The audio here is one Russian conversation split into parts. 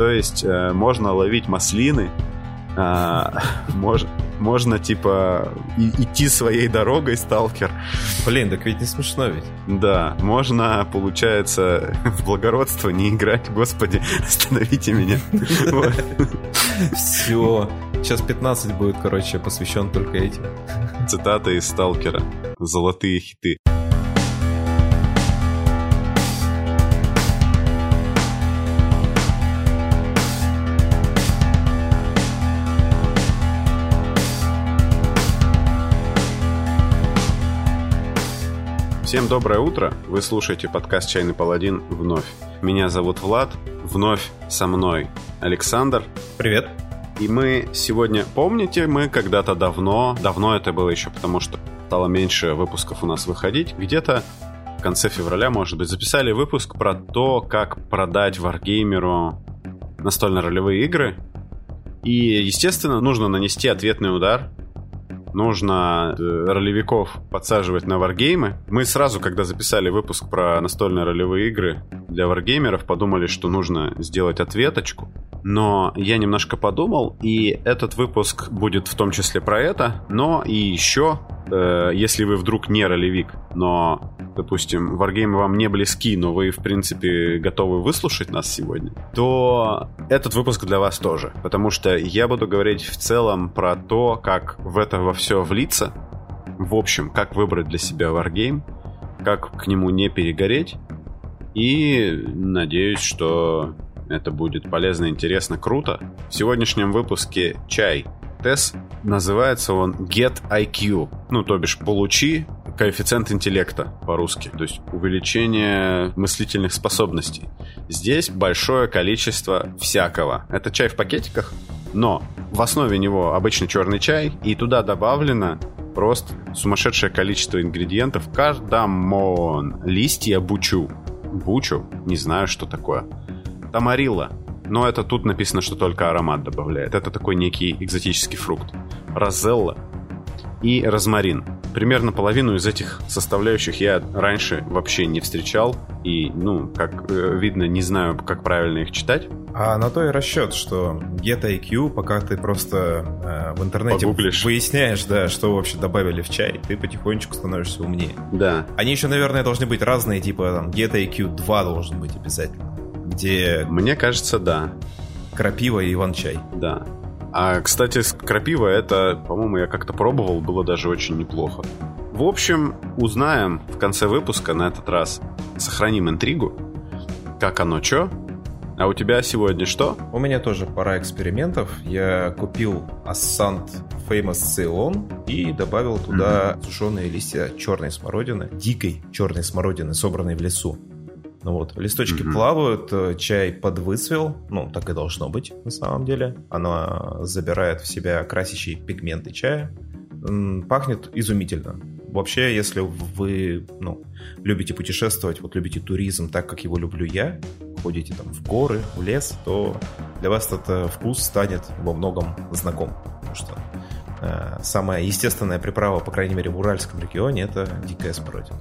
То есть э, можно ловить маслины, а, мож, можно, типа, и, идти своей дорогой, сталкер. Блин, так ведь не смешно ведь. Да, можно, получается, в благородство не играть. Господи, остановите меня. Все. Сейчас 15 будет, короче, посвящен только этим. Цитата из Сталкера. Золотые хиты. Всем доброе утро! Вы слушаете подкаст «Чайный паладин» вновь. Меня зовут Влад, вновь со мной Александр. Привет! И мы сегодня, помните, мы когда-то давно, давно это было еще, потому что стало меньше выпусков у нас выходить, где-то в конце февраля, может быть, записали выпуск про то, как продать варгеймеру настольно-ролевые игры. И, естественно, нужно нанести ответный удар нужно э, ролевиков подсаживать на варгеймы. Мы сразу, когда записали выпуск про настольные ролевые игры для варгеймеров, подумали, что нужно сделать ответочку. Но я немножко подумал, и этот выпуск будет в том числе про это, но и еще, э, если вы вдруг не ролевик, но, допустим, варгеймы вам не близки, но вы, в принципе, готовы выслушать нас сегодня, то этот выпуск для вас тоже. Потому что я буду говорить в целом про то, как в это во все влиться, в общем, как выбрать для себя варгейм, как к нему не перегореть, и надеюсь, что это будет полезно, интересно, круто. В сегодняшнем выпуске чай. Тест называется он Get IQ. Ну, то бишь, получи коэффициент интеллекта по-русски. То есть увеличение мыслительных способностей. Здесь большое количество всякого. Это чай в пакетиках, но в основе него обычный черный чай, и туда добавлено просто сумасшедшее количество ингредиентов. Кардамон, листья бучу. Бучу? Не знаю, что такое. Тамарилла. Но это тут написано, что только аромат добавляет. Это такой некий экзотический фрукт. Розелла и розмарин. Примерно половину из этих составляющих я раньше вообще не встречал. И, ну, как э, видно, не знаю, как правильно их читать. А на то и расчет, что Get IQ, пока ты просто э, в интернете Погуглишь. выясняешь, да, что вообще добавили в чай, ты потихонечку становишься умнее. Да. Они еще, наверное, должны быть разные, типа там Get IQ 2 должен быть обязательно где... Мне кажется, да. Крапива и иван-чай. Да. А, кстати, крапива это, по-моему, я как-то пробовал, было даже очень неплохо. В общем, узнаем в конце выпуска на этот раз. Сохраним интригу. Как оно, чё? А у тебя сегодня что? У меня тоже пара экспериментов. Я купил Ассант Famous Ceylon и добавил туда mm-hmm. сушеные листья черной смородины, дикой черной смородины, собранной в лесу. Ну вот, листочки mm-hmm. плавают, э, чай подвыцвел, ну, так и должно быть на самом деле. Она забирает в себя красящие пигменты чая. Пахнет изумительно. Вообще, если вы ну, любите путешествовать, вот любите туризм так, как его люблю я, ходите там в горы, в лес, то для вас этот э, вкус станет во многом знаком. Потому что э, самая естественная приправа, по крайней мере, в Уральском регионе, это дикая смородина.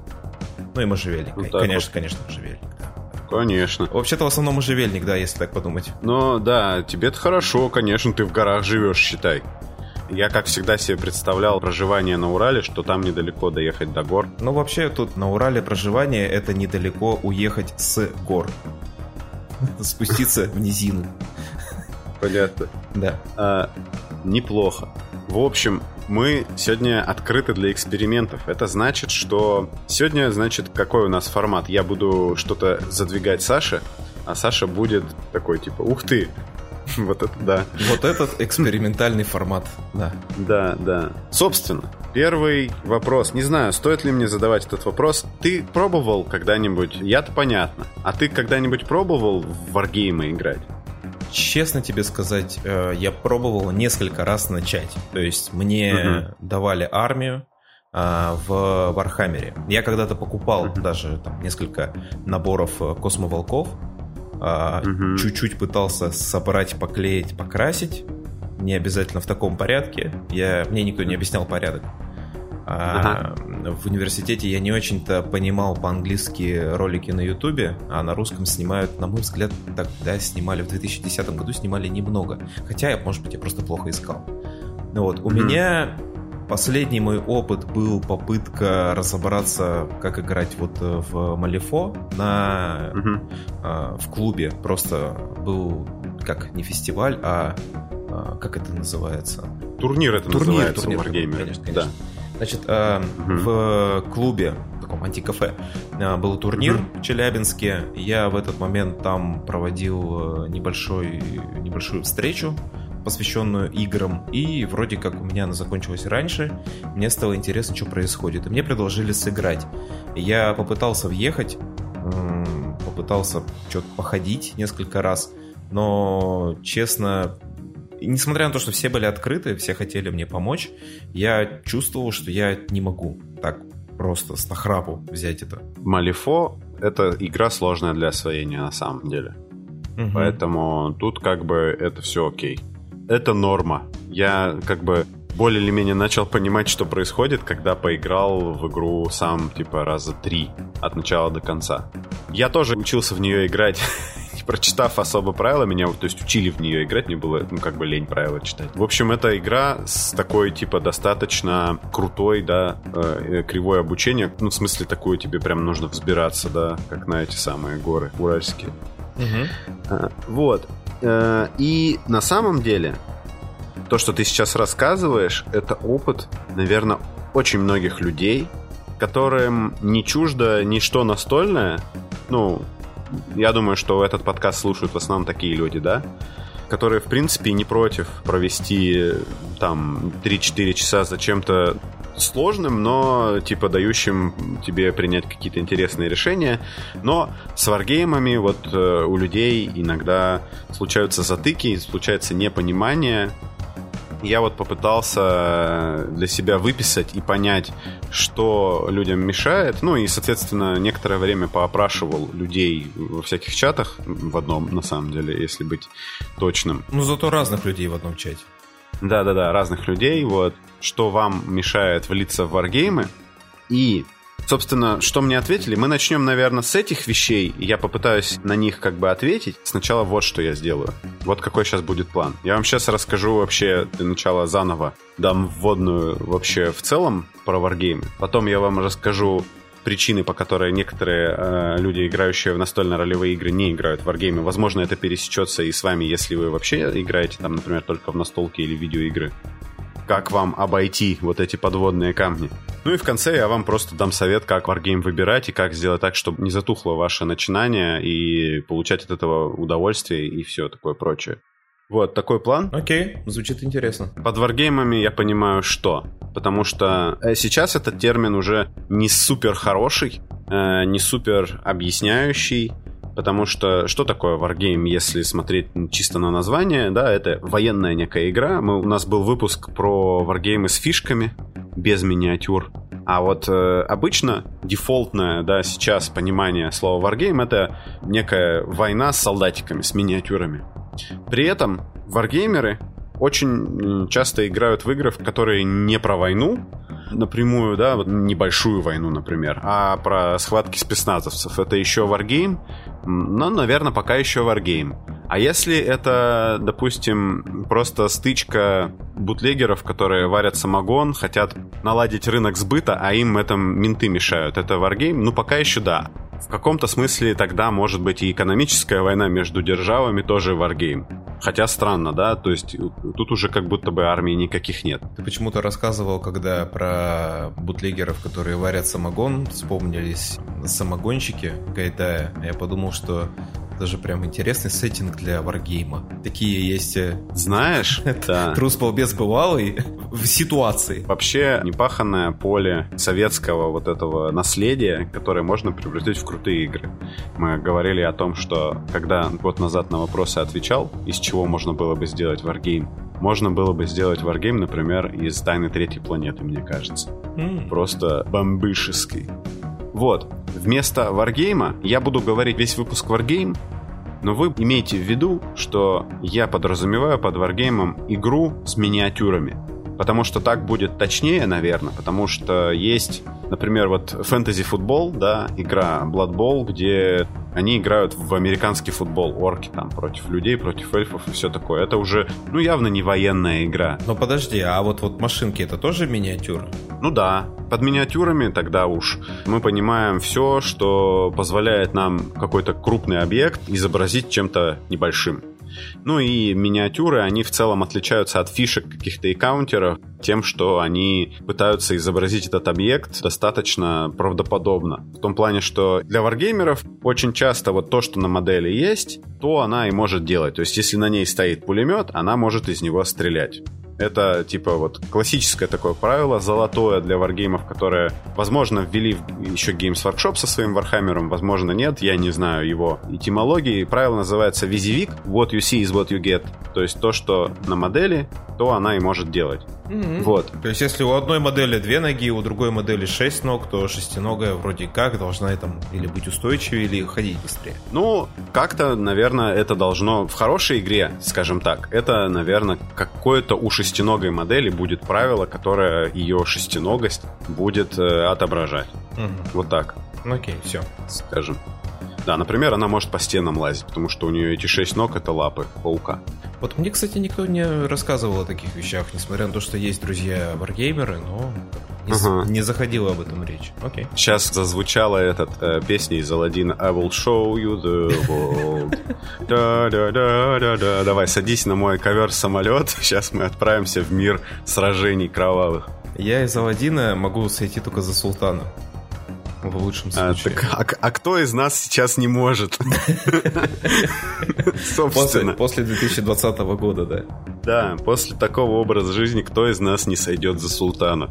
Ну и можжевельник. Вот конечно, вот. конечно, можжевельник, да. Конечно. Вообще-то в основном можжевельник, да, если так подумать. Ну, да, тебе-то хорошо, конечно, ты в горах живешь, считай. Я, как всегда, себе представлял проживание на Урале, что там недалеко доехать до гор. Ну, вообще, тут на Урале проживание — это недалеко уехать с гор. Спуститься в низину. Понятно. Да. А, неплохо. В общем, мы сегодня открыты для экспериментов. Это значит, что сегодня, значит, какой у нас формат? Я буду что-то задвигать Саше, а Саша будет такой, типа, ух ты, вот это да. Вот этот экспериментальный формат, да. Да, да. Собственно, первый вопрос. Не знаю, стоит ли мне задавать этот вопрос. Ты пробовал когда-нибудь, я-то понятно, а ты когда-нибудь пробовал в варгеймы играть? Честно тебе сказать, э, я пробовал несколько раз начать. То есть мне угу. давали армию, а, в Warhammer е. Я когда-то покупал э даже там несколько наборов э, космоволков, uh чуть-чуть пытался собрать, поклеить, покрасить. Не обязательно в таком порядке. Я, мне никто не объяснял порядок. Uh в университете я не очень-то понимал по-английски ролики на ютубе, а на русском снимают, на мой взгляд, тогда снимали в 2010 году, снимали немного. Хотя, может быть, я просто плохо искал. Ну вот, у mm-hmm. меня Последний мой опыт был попытка разобраться, как играть вот э, в Малифо на, угу. э, в клубе. Просто был как не фестиваль, а, а как это называется? Турнир это турнир, называется турнир, Wargamer. Конечно, конечно. Да. Значит, э, угу. в клубе, в таком антикафе, э, был турнир угу. в Челябинске. Я в этот момент там проводил небольшой, небольшую встречу посвященную играм, и вроде как у меня она закончилась раньше, мне стало интересно, что происходит, и мне предложили сыграть. Я попытался въехать, попытался что-то походить несколько раз, но, честно, несмотря на то, что все были открыты, все хотели мне помочь, я чувствовал, что я не могу так просто с нахрапу взять это. Малифо — это игра сложная для освоения на самом деле. Угу. Поэтому тут как бы это все окей это норма. Я как бы более или менее начал понимать, что происходит, когда поиграл в игру сам, типа, раза три от начала до конца. Я тоже учился в нее играть, не прочитав особо правила, меня, то есть учили в нее играть, мне было, ну, как бы лень правила читать. В общем, это игра с такой, типа, достаточно крутой, да, э, кривое обучение. Ну, в смысле, такое тебе прям нужно взбираться, да, как на эти самые горы уральские. Угу. Вот. Э, и на самом деле, то, что ты сейчас рассказываешь, это опыт, наверное, очень многих людей, которым не чуждо ничто настольное. Ну, я думаю, что этот подкаст слушают в основном такие люди, да? Которые, в принципе, не против провести там 3-4 часа за чем-то сложным, но типа дающим тебе принять какие-то интересные решения. Но с варгеймами вот э, у людей иногда случаются затыки, случается непонимание. Я вот попытался для себя выписать и понять, что людям мешает. Ну и, соответственно, некоторое время поопрашивал людей во всяких чатах, в одном, на самом деле, если быть точным. Ну, зато разных людей в одном чате. Да-да-да, разных людей, вот, что вам мешает влиться в варгеймы. И, собственно, что мне ответили, мы начнем, наверное, с этих вещей, я попытаюсь на них как бы ответить. Сначала вот что я сделаю. Вот какой сейчас будет план. Я вам сейчас расскажу вообще для начала заново, дам вводную вообще в целом про варгеймы. Потом я вам расскажу причины, по которой некоторые э, люди, играющие в настольно-ролевые игры, не играют в варгеймы. Возможно, это пересечется и с вами, если вы вообще играете там, например, только в настолке или видеоигры. Как вам обойти вот эти подводные камни? Ну и в конце я вам просто дам совет, как варгейм выбирать и как сделать так, чтобы не затухло ваше начинание и получать от этого удовольствие и все такое прочее. Вот такой план. Окей, звучит интересно. Под варгеймами я понимаю, что. Потому что э, сейчас этот термин уже не супер хороший, э, не супер объясняющий. Потому что что такое Wargame, если смотреть чисто на название? Да, это военная некая игра. Мы, у нас был выпуск про Wargame с фишками, без миниатюр. А вот э, обычно дефолтное, да, сейчас понимание слова Wargame это некая война с солдатиками, с миниатюрами. При этом варгеймеры очень часто играют в игры, которые не про войну, напрямую, да, вот небольшую войну, например, а про схватки спецназовцев. Это еще варгейм, но, наверное, пока еще варгейм. А если это, допустим, просто стычка бутлегеров, которые варят самогон, хотят наладить рынок сбыта, а им этом менты мешают, это варгейм? Ну, пока еще да. В каком-то смысле тогда может быть и экономическая война между державами тоже варгейм. Хотя странно, да, то есть тут уже как будто бы армии никаких нет. Ты почему-то рассказывал, когда про бутлегеров, которые варят самогон, вспомнились самогонщики Гайдая. Я подумал, что даже прям интересный сеттинг для варгейма. Такие есть... Э, Знаешь, это трус балбес бывалый в ситуации. Вообще непаханное поле советского вот этого наследия, которое можно превратить в крутые игры. Мы говорили о том, что когда год назад на вопросы отвечал, из чего можно было бы сделать варгейм, можно было бы сделать варгейм, например, из Тайны Третьей Планеты, мне кажется. Mm. Просто бомбышеский. Вот, вместо варгейма я буду говорить весь выпуск варгейм, но вы имейте в виду, что я подразумеваю под варгеймом игру с миниатюрами. Потому что так будет точнее, наверное, потому что есть, например, вот фэнтези-футбол, да, игра Blood Bowl, где они играют в американский футбол, орки там против людей, против эльфов и все такое. Это уже, ну, явно не военная игра. Но подожди, а вот, вот машинки это тоже миниатюры? Ну да, под миниатюрами тогда уж мы понимаем все, что позволяет нам какой-то крупный объект изобразить чем-то небольшим. Ну и миниатюры, они в целом отличаются от фишек каких-то и каунтеров тем, что они пытаются изобразить этот объект достаточно правдоподобно. В том плане, что для варгеймеров очень часто вот то, что на модели есть, то она и может делать. То есть если на ней стоит пулемет, она может из него стрелять. Это, типа, вот классическое такое правило, золотое для варгеймов, которое, возможно, ввели еще Games Workshop со своим Warhammer ом, возможно, нет, я не знаю его этимологии. Правило называется WYSIWYG, what you see is what you get. То есть то, что на модели, то она и может делать. Mm-hmm. Вот. То есть, если у одной модели две ноги, у другой модели шесть ног, то шестиногая вроде как должна там или быть устойчивее, или ходить быстрее. Ну, как-то, наверное, это должно в хорошей игре, скажем так, это, наверное, какое-то у шестиногой модели будет правило, которое ее шестиногость будет э, отображать. Mm-hmm. Вот так. Окей, все. Скажем. Да, например, она может по стенам лазить, потому что у нее эти шесть ног — это лапы паука. Вот мне, кстати, никто не рассказывал о таких вещах, несмотря на то, что есть друзья варгеймеры, но не, ага. не заходила об этом речь. Окей. Сейчас зазвучала этот э, песня из Алладина I will show you the world. Да, да, да, да, да. Давай, садись на мой ковер-самолет. Сейчас мы отправимся в мир сражений кровавых. Я из Алладина могу сойти только за султана в лучшем а, случае. А, так, а, а кто из нас сейчас не может? Собственно. После 2020 года, да. Да, после такого образа жизни кто из нас не сойдет за султана?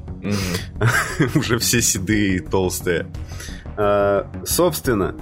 Уже все седые и толстые. А, собственно,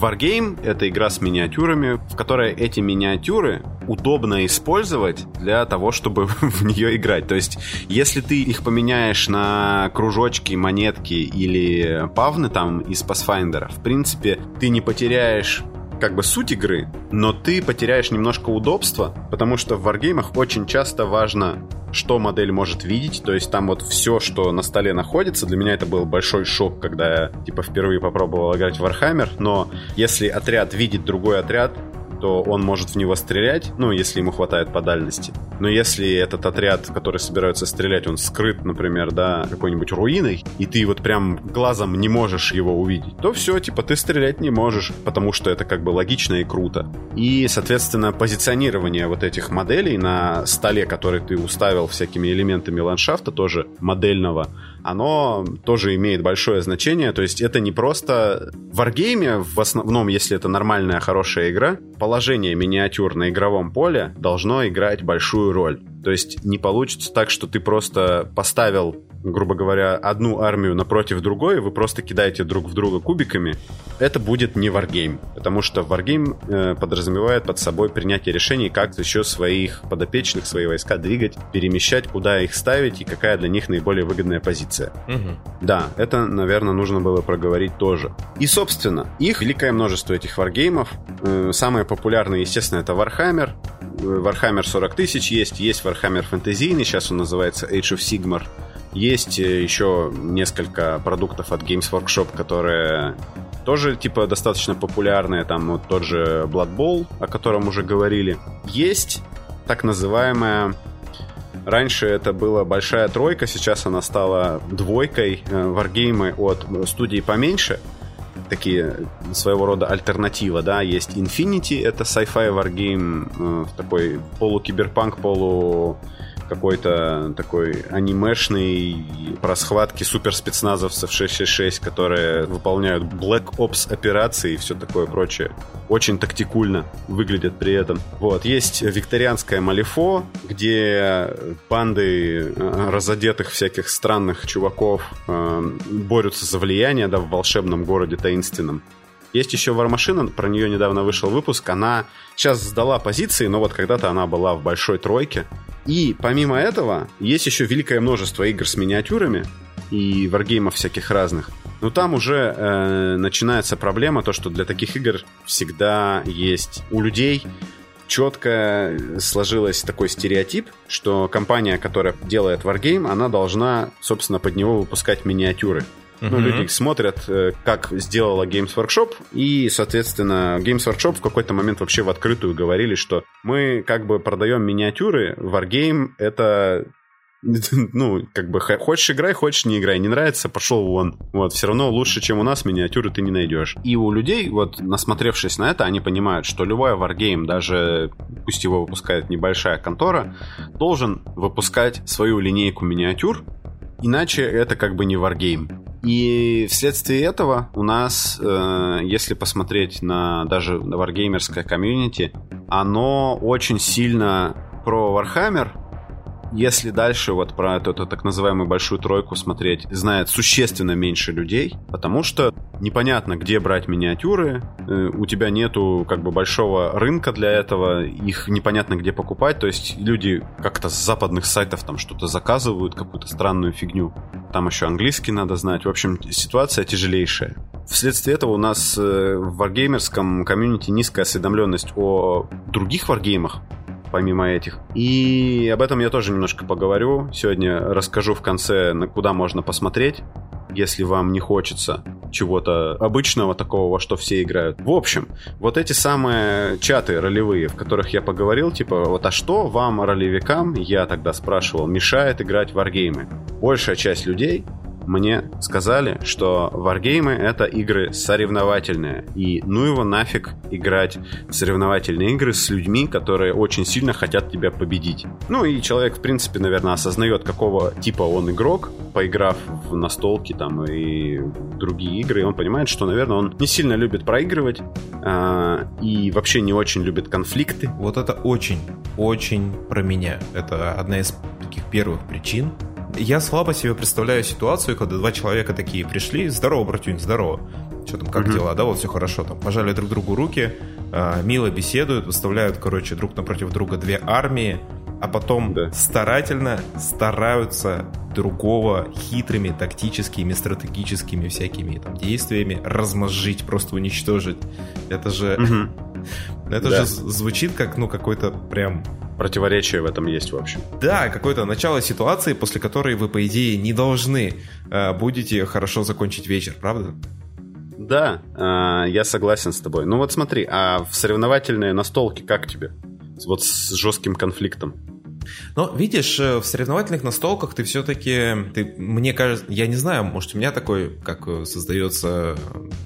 Wargame — это игра с миниатюрами, в которой эти миниатюры удобно использовать для того, чтобы в нее играть. То есть, если ты их поменяешь на кружочки, монетки или павны там из Pathfinder, в принципе, ты не потеряешь как бы суть игры, но ты потеряешь немножко удобства, потому что в варгеймах очень часто важно, что модель может видеть, то есть там вот все, что на столе находится, для меня это был большой шок, когда я типа впервые попробовал играть в Warhammer, но если отряд видит другой отряд, то он может в него стрелять, ну, если ему хватает по дальности. Но если этот отряд, который собирается стрелять, он скрыт, например, да, какой-нибудь руиной, и ты вот прям глазом не можешь его увидеть, то все, типа, ты стрелять не можешь, потому что это как бы логично и круто. И, соответственно, позиционирование вот этих моделей на столе, который ты уставил всякими элементами ландшафта, тоже модельного, оно тоже имеет большое значение. То есть это не просто в варгейме, в основном, если это нормальная, хорошая игра, положение миниатюр на игровом поле должно играть большую роль. То есть не получится так, что ты просто поставил грубо говоря, одну армию напротив другой, вы просто кидаете друг в друга кубиками, это будет не варгейм. Потому что варгейм э, подразумевает под собой принятие решений, как еще своих подопечных, свои войска двигать, перемещать, куда их ставить и какая для них наиболее выгодная позиция. Угу. Да, это, наверное, нужно было проговорить тоже. И, собственно, их великое множество этих варгеймов. Э, самые популярные, естественно, это Warhammer. Э, Warhammer 40 тысяч есть, есть Warhammer фэнтезийный, сейчас он называется Age of Sigmar. Есть э, еще несколько продуктов от Games Workshop, которые тоже типа достаточно популярные. Там вот тот же Blood Bowl, о котором уже говорили. Есть так называемая Раньше это была большая тройка, сейчас она стала двойкой. Э, варгеймы от студии поменьше. Такие своего рода альтернатива, да. Есть Infinity, это sci-fi варгейм, э, такой полукиберпанк, полу какой-то такой анимешный про схватки суперспецназовцев 666, которые выполняют Black Ops операции и все такое прочее. Очень тактикульно выглядят при этом. Вот, есть викторианское Малифо, где банды э, разодетых всяких странных чуваков э, борются за влияние, да, в волшебном городе таинственном. Есть еще Вармашина, про нее недавно вышел выпуск. Она сейчас сдала позиции, но вот когда-то она была в большой тройке. И помимо этого, есть еще великое множество игр с миниатюрами и варгеймов всяких разных. Но там уже э, начинается проблема, то, что для таких игр всегда есть у людей четко сложилось такой стереотип, что компания, которая делает Wargame, она должна, собственно, под него выпускать миниатюры. Ну, mm-hmm. люди смотрят, э, как сделала Games Workshop, и, соответственно, Games Workshop в какой-то момент вообще в открытую говорили, что мы как бы продаем миниатюры, Wargame — это ну, как бы, хочешь играй, хочешь не играй. Не нравится, пошел вон. Вот, все равно лучше, чем у нас, миниатюры ты не найдешь. И у людей, вот, насмотревшись на это, они понимают, что любой варгейм, даже пусть его выпускает небольшая контора, должен выпускать свою линейку миниатюр, иначе это как бы не варгейм. И вследствие этого у нас, э, если посмотреть на даже варгеймерское комьюнити, оно очень сильно про Warhammer, если дальше вот про эту, эту так называемую большую тройку смотреть, знает существенно меньше людей, потому что непонятно, где брать миниатюры, э, у тебя нету как бы большого рынка для этого, их непонятно где покупать, то есть люди как-то с западных сайтов там что-то заказывают, какую-то странную фигню. Там еще английский надо знать. В общем, ситуация тяжелейшая. Вследствие этого у нас э, в варгеймерском комьюнити низкая осведомленность о других варгеймах, помимо этих. И об этом я тоже немножко поговорю. Сегодня расскажу в конце, на куда можно посмотреть, если вам не хочется чего-то обычного такого, во что все играют. В общем, вот эти самые чаты ролевые, в которых я поговорил, типа, вот а что вам, ролевикам, я тогда спрашивал, мешает играть в варгеймы? Большая часть людей мне сказали, что варгеймы это игры соревновательные. И ну его нафиг играть в соревновательные игры с людьми, которые очень сильно хотят тебя победить. Ну и человек, в принципе, наверное, осознает, какого типа он игрок, поиграв в настолки там и другие игры, и он понимает, что, наверное, он не сильно любит проигрывать э, и вообще не очень любит конфликты. Вот это очень, очень про меня. Это одна из таких первых причин, я слабо себе представляю ситуацию, когда два человека такие пришли, здорово, братюнь, здорово. Что там, как mm-hmm. дела? Да, вот все хорошо. Там пожали друг другу руки, э, мило беседуют, выставляют, короче, друг напротив друга две армии, а потом да. старательно стараются другого хитрыми тактическими, стратегическими всякими там действиями размозжить, просто уничтожить. Это же... Угу. Это да. же звучит как, ну, какой-то прям противоречие в этом есть, в общем. Да, какое-то начало ситуации, после которой вы, по идее, не должны э, будете хорошо закончить вечер, правда? Да, э, я согласен с тобой. Ну вот смотри, а в соревновательные настолки как тебе? Вот с жестким конфликтом. Но видишь, э, в соревновательных настолках ты все-таки, ты, мне кажется, я не знаю, может у меня такой, как э, создается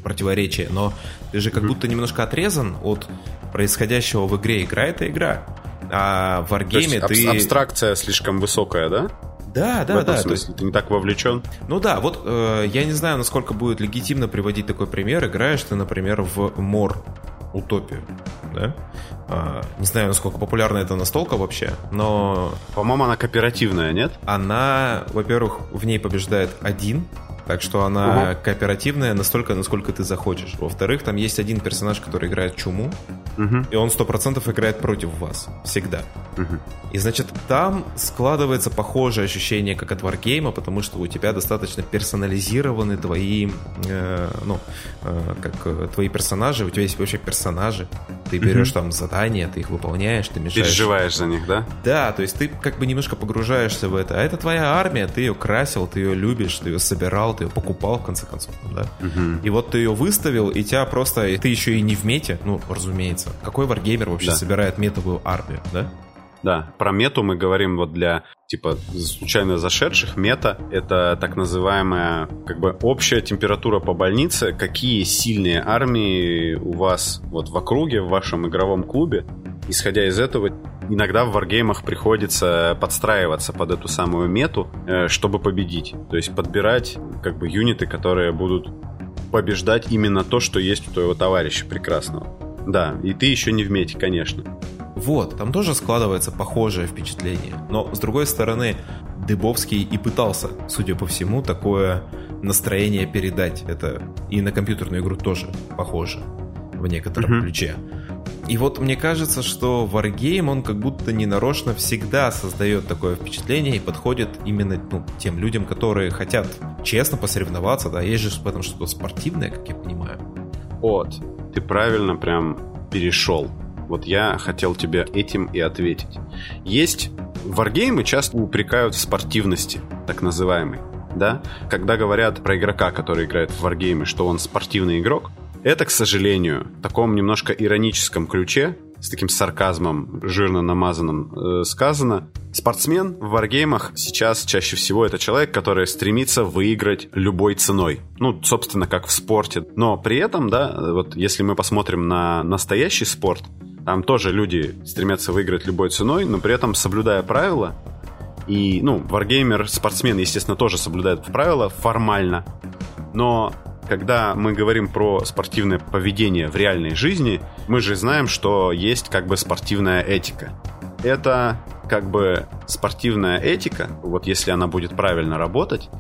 противоречие, но ты же как mm-hmm. будто немножко отрезан от происходящего в игре. Игра это игра. А в Wargame то ты... абстракция слишком высокая, да? Да, да, в этом да. Смысле, то есть ты не так вовлечен. Ну да, вот э, я не знаю, насколько будет легитимно приводить такой пример. Играешь ты, например, в Мор Утопию, да? А, не знаю, насколько популярна эта настолка вообще, но... По-моему, она кооперативная, нет? Она, во-первых, в ней побеждает один так что она угу. кооперативная настолько, насколько ты захочешь. Во-вторых, там есть один персонаж, который играет чуму, угу. и он сто процентов играет против вас. Всегда. Угу. И значит, там складывается похожее ощущение, как от Wargame, потому что у тебя достаточно персонализированы твои, э, ну, э, как э, твои персонажи, у тебя есть вообще персонажи. Ты берешь угу. там задания, ты их выполняешь, ты мешаешь. Переживаешь за них, да? Да, то есть ты как бы немножко погружаешься в это. А это твоя армия, ты ее красил, ты ее любишь, ты ее собирал, ты ее покупал, в конце концов, да? Угу. И вот ты ее выставил, и тебя просто... Ты еще и не в мете, ну, разумеется. Какой варгеймер вообще да. собирает метовую армию, да? Да, про мету мы говорим вот для типа случайно зашедших. Мета — это так называемая как бы общая температура по больнице, какие сильные армии у вас вот в округе, в вашем игровом клубе. Исходя из этого, иногда в варгеймах приходится подстраиваться под эту самую мету, э, чтобы победить. То есть подбирать как бы юниты, которые будут побеждать именно то, что есть у твоего товарища прекрасного. Да, и ты еще не в мете, конечно. Вот, там тоже складывается похожее впечатление. Но, с другой стороны, Дыбовский и пытался, судя по всему, такое настроение передать. Это и на компьютерную игру тоже похоже в некотором uh-huh. ключе. И вот мне кажется, что Wargame, он как будто ненарочно всегда создает такое впечатление и подходит именно ну, тем людям, которые хотят честно посоревноваться, да, есть же в этом что-то спортивное, как я понимаю. Вот, ты правильно прям перешел Вот я хотел тебе этим и ответить. Есть варгеймы часто упрекают в спортивности, так называемой. Да? Когда говорят про игрока, который играет в варгеймы, что он спортивный игрок, это, к сожалению, в таком немножко ироническом ключе, с таким сарказмом жирно намазанным э, сказано. Спортсмен в варгеймах сейчас чаще всего это человек, который стремится выиграть любой ценой. Ну, собственно, как в спорте. Но при этом, да, вот если мы посмотрим на настоящий спорт, там тоже люди стремятся выиграть любой ценой, но при этом соблюдая правила. И, ну, варгеймер, спортсмен, естественно, тоже соблюдает правила формально. Но когда мы говорим про спортивное поведение в реальной жизни, мы же знаем, что есть как бы спортивная этика. Это как бы спортивная этика, вот если она будет правильно работать,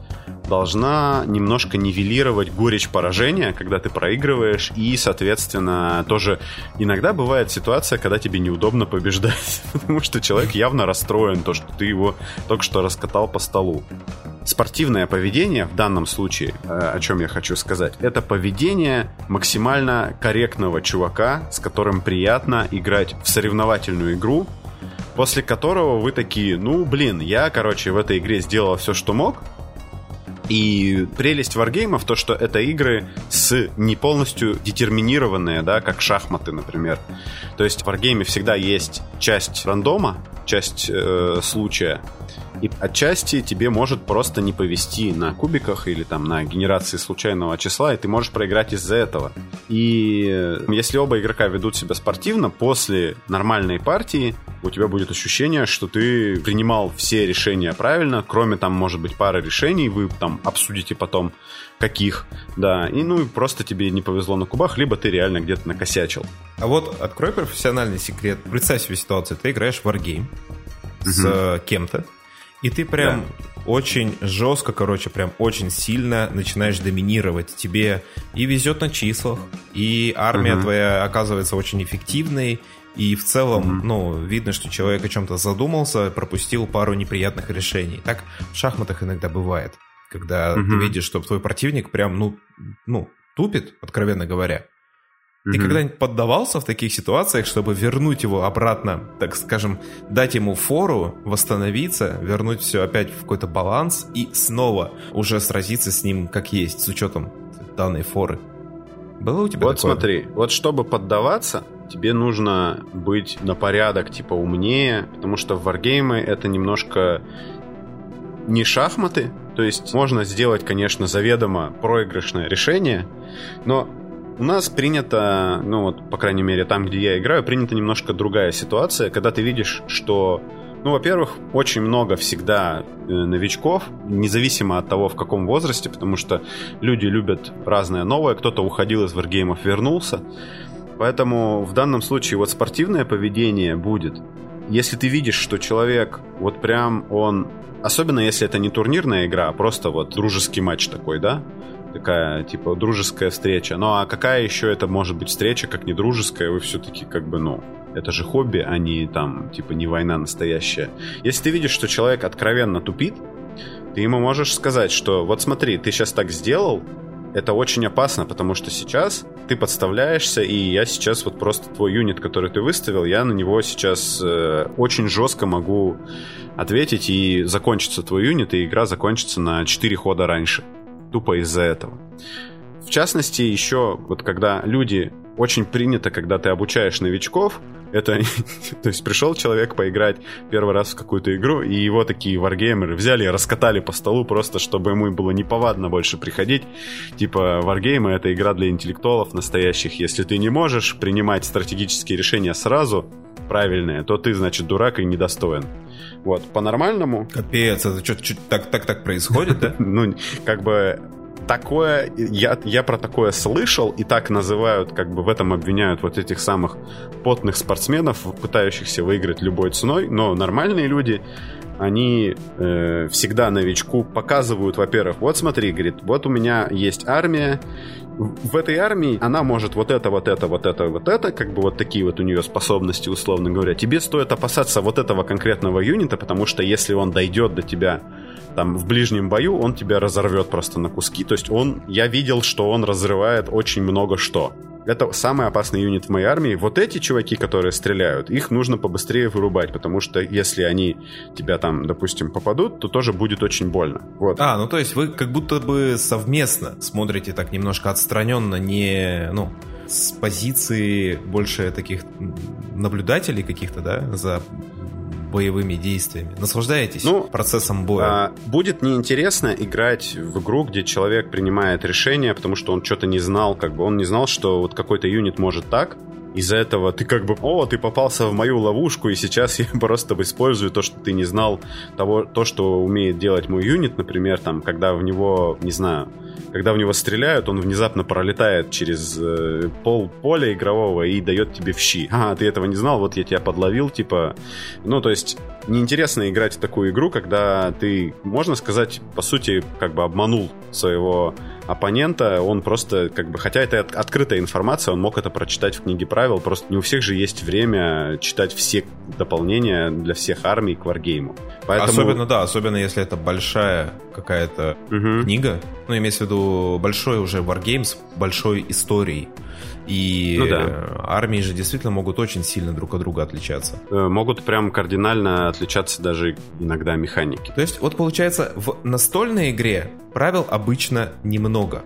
должна немножко нивелировать горечь поражения, когда ты проигрываешь, и, соответственно, тоже иногда бывает ситуация, когда тебе неудобно побеждать, потому что человек явно расстроен, то, что ты его только что раскатал по столу. Спортивное поведение в данном случае, э, о чем я хочу сказать, это поведение максимально корректного чувака, с которым приятно играть в соревновательную игру, после которого вы такие, ну, блин, я, короче, в этой игре сделал все, что мог, и прелесть варгеймов то, что это игры с не полностью детерминированные, да, как шахматы, например. То есть в варгейме всегда есть часть рандома, часть э, случая, и отчасти тебе может просто не повести на кубиках или там на генерации случайного числа, и ты можешь проиграть из-за этого. И э, если оба игрока ведут себя спортивно, после нормальной партии у тебя будет ощущение, что ты принимал все решения правильно, кроме там, может быть, пары решений, вы там обсудите потом, каких, да, и ну просто тебе не повезло на кубах, либо ты реально где-то накосячил. А вот открой профессиональный секрет. Представь себе ситуацию, ты играешь в Wargame с угу. кем-то, и ты прям да. очень жестко, короче, прям очень сильно начинаешь доминировать. Тебе и везет на числах, и армия угу. твоя оказывается очень эффективной, и в целом, угу. ну, видно, что человек о чем-то задумался, пропустил пару неприятных решений. Так в шахматах иногда бывает, когда угу. ты видишь, что твой противник прям, ну, ну, тупит, откровенно говоря. Ты когда-нибудь поддавался в таких ситуациях, чтобы вернуть его обратно, так скажем, дать ему фору, восстановиться, вернуть все опять в какой-то баланс и снова уже сразиться с ним как есть, с учетом данной форы? Было у тебя Вот такое? смотри, вот чтобы поддаваться, тебе нужно быть на порядок типа умнее, потому что в варгеймы это немножко не шахматы, то есть можно сделать, конечно, заведомо проигрышное решение, но у нас принято, ну вот, по крайней мере, там, где я играю, принята немножко другая ситуация, когда ты видишь, что ну, во-первых, очень много всегда э, новичков, независимо от того, в каком возрасте, потому что люди любят разное новое. Кто-то уходил из варгеймов, вернулся. Поэтому в данном случае вот спортивное поведение будет. Если ты видишь, что человек вот прям он... Особенно если это не турнирная игра, а просто вот дружеский матч такой, да? Такая, типа, дружеская встреча. Ну, а какая еще это может быть встреча, как не дружеская? Вы все-таки, как бы, ну, это же хобби, а не там, типа, не война настоящая. Если ты видишь, что человек откровенно тупит, ты ему можешь сказать, что вот смотри, ты сейчас так сделал, это очень опасно, потому что сейчас ты подставляешься, и я сейчас вот просто твой юнит, который ты выставил, я на него сейчас э, очень жестко могу ответить, и закончится твой юнит, и игра закончится на 4 хода раньше тупо из-за этого. В частности, еще вот когда люди очень принято, когда ты обучаешь новичков, это, то есть пришел человек поиграть первый раз в какую-то игру, и его такие варгеймеры взяли и раскатали по столу просто, чтобы ему было неповадно больше приходить. Типа, варгеймы — это игра для интеллектуалов настоящих. Если ты не можешь принимать стратегические решения сразу, правильные, то ты, значит, дурак и недостоин. Вот, по-нормальному... Капец, это что, так, так, так происходит, да? Ну, как бы такое, я, я про такое слышал, и так называют, как бы в этом обвиняют вот этих самых потных спортсменов, пытающихся выиграть любой ценой, но нормальные люди, они э, всегда новичку показывают, во-первых, вот смотри, говорит, вот у меня есть армия, в этой армии она может вот это, вот это, вот это, вот это, как бы вот такие вот у нее способности, условно говоря. Тебе стоит опасаться вот этого конкретного юнита, потому что если он дойдет до тебя там в ближнем бою, он тебя разорвет просто на куски. То есть он, я видел, что он разрывает очень много что. Это самый опасный юнит в моей армии. Вот эти чуваки, которые стреляют, их нужно побыстрее вырубать, потому что если они тебя там, допустим, попадут, то тоже будет очень больно. Вот. А, ну то есть вы как будто бы совместно смотрите так немножко отстраненно, не, ну, с позиции больше таких наблюдателей каких-то, да, за боевыми действиями? Наслаждаетесь ну, процессом боя? А, будет неинтересно играть в игру, где человек принимает решение, потому что он что-то не знал, как бы он не знал, что вот какой-то юнит может так, из-за этого ты как бы, о, ты попался в мою ловушку, и сейчас я просто использую то, что ты не знал, того, то, что умеет делать мой юнит, например, там, когда в него, не знаю, когда в него стреляют, он внезапно пролетает через э, пол поля игрового и дает тебе в щи. А, ты этого не знал, вот я тебя подловил, типа... Ну, то есть, неинтересно играть в такую игру, когда ты, можно сказать, по сути, как бы обманул своего оппонента, он просто, как бы, хотя это открытая информация, он мог это прочитать в книге правил, просто не у всех же есть время читать все дополнения для всех армий к варгейму. Поэтому... Особенно, да, особенно если это большая какая-то угу. книга, ну, имеется в виду большой уже Wargames, с большой историей. И ну, да. армии же действительно могут очень сильно друг от друга отличаться. Э, могут прям кардинально отличаться даже иногда механики. То есть, вот получается, в настольной игре правил обычно немного.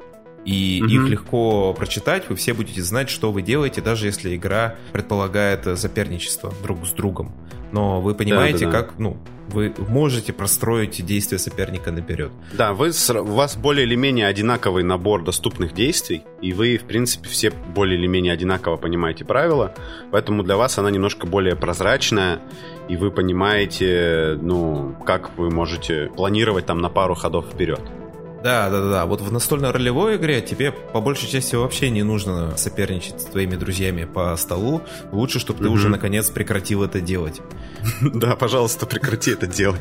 И угу. их легко прочитать, вы все будете знать, что вы делаете, даже если игра предполагает соперничество друг с другом. Но вы понимаете, да, да, да. как, ну, вы можете простроить действия соперника наперед. Да, вы, у вас более или менее одинаковый набор доступных действий, и вы, в принципе, все более или менее одинаково понимаете правила, поэтому для вас она немножко более прозрачная, и вы понимаете, ну, как вы можете планировать там на пару ходов вперед. Да, да, да. Вот в настольной ролевой игре тебе по большей части вообще не нужно соперничать с твоими друзьями по столу. Лучше, чтобы ты уже наконец прекратил это делать. Да, пожалуйста, прекрати это делать.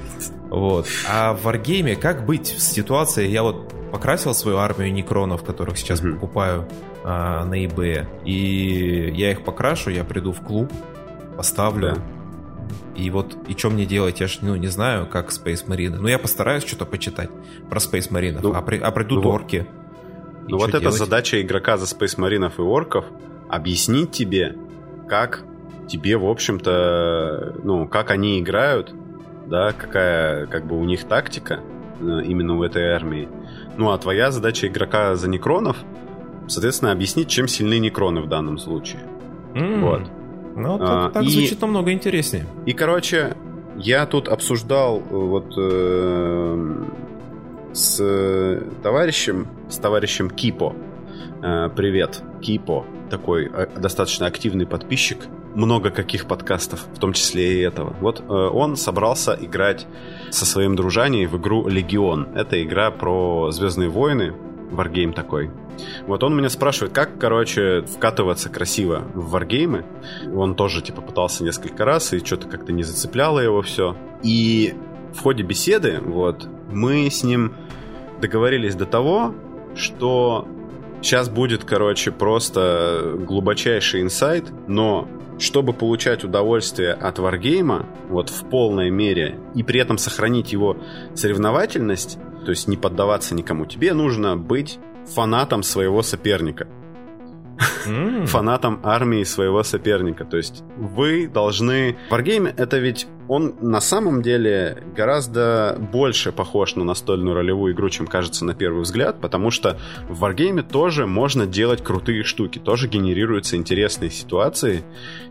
Вот. А в Wargame как быть в ситуации, я вот покрасил свою армию некронов, которых сейчас покупаю а, на eBay, и я их покрашу, я приду в клуб, поставлю, и вот, и что мне делать, я же ну, не знаю, как Space Marine. Ну, я постараюсь что-то почитать про Space Marine. Ну, а, при, а придут ну, орки. Ну, вот это задача игрока за Space Marine и орков объяснить тебе, как тебе, в общем-то, ну, как они играют, да, какая, как бы у них тактика э, именно в этой армии. Ну, а твоя задача игрока за некронов, соответственно, объяснить, чем сильны некроны в данном случае. Mm. Вот. Ну, так, а, так и, звучит намного интереснее. И, короче, я тут обсуждал э, вот э, с товарищем, с товарищем Кипо. Э, привет, Кипо. Такой э, достаточно активный подписчик. Много каких подкастов, в том числе и этого. Вот э, он собрался играть со своим дружанием в игру Легион. Это игра про Звездные войны, варгейм такой. Вот он меня спрашивает, как, короче, вкатываться красиво в варгеймы. Он тоже, типа, пытался несколько раз, и что-то как-то не зацепляло его все. И в ходе беседы, вот, мы с ним договорились до того, что сейчас будет, короче, просто глубочайший инсайт, но чтобы получать удовольствие от варгейма, вот в полной мере, и при этом сохранить его соревновательность, то есть не поддаваться никому, тебе нужно быть фанатом своего соперника. Mm. фанатом армии своего соперника. То есть вы должны... Wargame это ведь он на самом деле гораздо больше похож на настольную ролевую игру, чем кажется на первый взгляд, потому что в Wargame тоже можно делать крутые штуки, тоже генерируются интересные ситуации,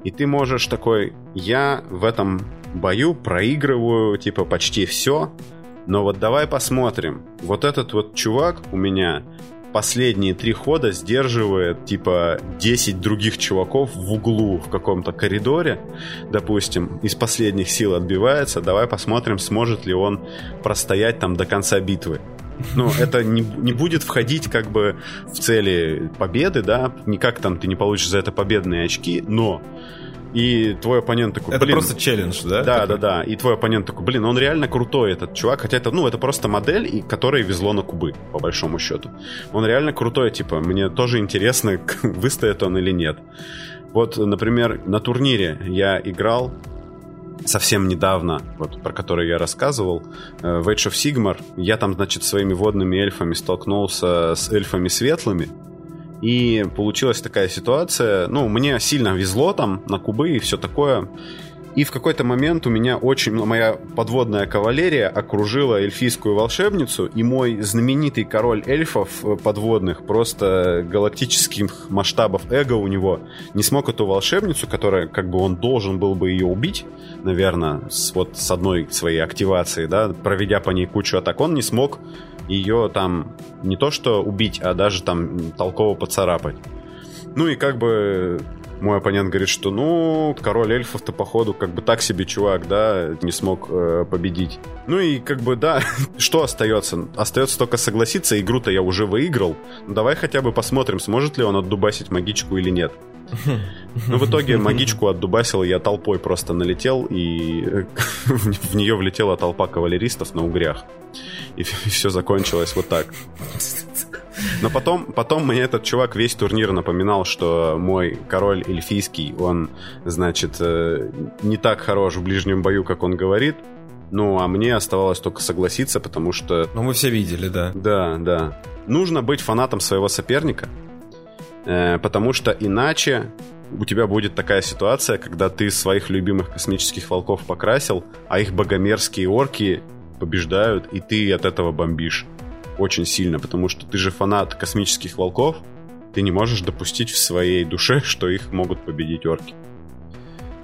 и ты можешь такой, я в этом бою проигрываю типа почти все, но вот давай посмотрим. Вот этот вот чувак у меня последние три хода сдерживает типа 10 других чуваков в углу в каком-то коридоре, допустим, из последних сил отбивается. Давай посмотрим, сможет ли он простоять там до конца битвы. Ну, это не, не будет входить как бы в цели победы, да, никак там ты не получишь за это победные очки, но и твой оппонент такой, блин... Это просто челлендж, да? Да, такой? да, да. И твой оппонент такой, блин, он реально крутой, этот чувак. Хотя это, ну, это просто модель, и которой везло на кубы, по большому счету. Он реально крутой, типа, мне тоже интересно, выстоит он или нет. Вот, например, на турнире я играл совсем недавно, вот про который я рассказывал, в Age of Sigmar. Я там, значит, своими водными эльфами столкнулся с эльфами светлыми, И получилась такая ситуация, ну, мне сильно везло там на кубы и все такое. И в какой-то момент у меня очень... Моя подводная кавалерия окружила эльфийскую волшебницу, и мой знаменитый король эльфов э, подводных, просто галактических масштабов эго у него, не смог эту волшебницу, которая, как бы он должен был бы ее убить, наверное, с, вот с одной своей активации, да, проведя по ней кучу атак, он не смог ее там не то что убить, а даже там толково поцарапать. Ну и как бы мой оппонент говорит, что ну, король эльфов-то походу как бы так себе чувак, да, не смог э, победить. Ну и как бы да, что остается? Остается только согласиться, игру-то я уже выиграл. Ну давай хотя бы посмотрим, сможет ли он отдубасить магичку или нет. Ну, в итоге магичку отдубасил, я толпой просто налетел, и в нее влетела толпа кавалеристов на угрях. И все закончилось вот так. Но потом, потом мне этот чувак весь турнир напоминал, что мой король эльфийский, он, значит, э, не так хорош в ближнем бою, как он говорит. Ну, а мне оставалось только согласиться, потому что... Ну, мы все видели, да. Да, да. Нужно быть фанатом своего соперника, э, потому что иначе у тебя будет такая ситуация, когда ты своих любимых космических волков покрасил, а их богомерзкие орки побеждают, и ты от этого бомбишь очень сильно, потому что ты же фанат космических волков, ты не можешь допустить в своей душе, что их могут победить орки.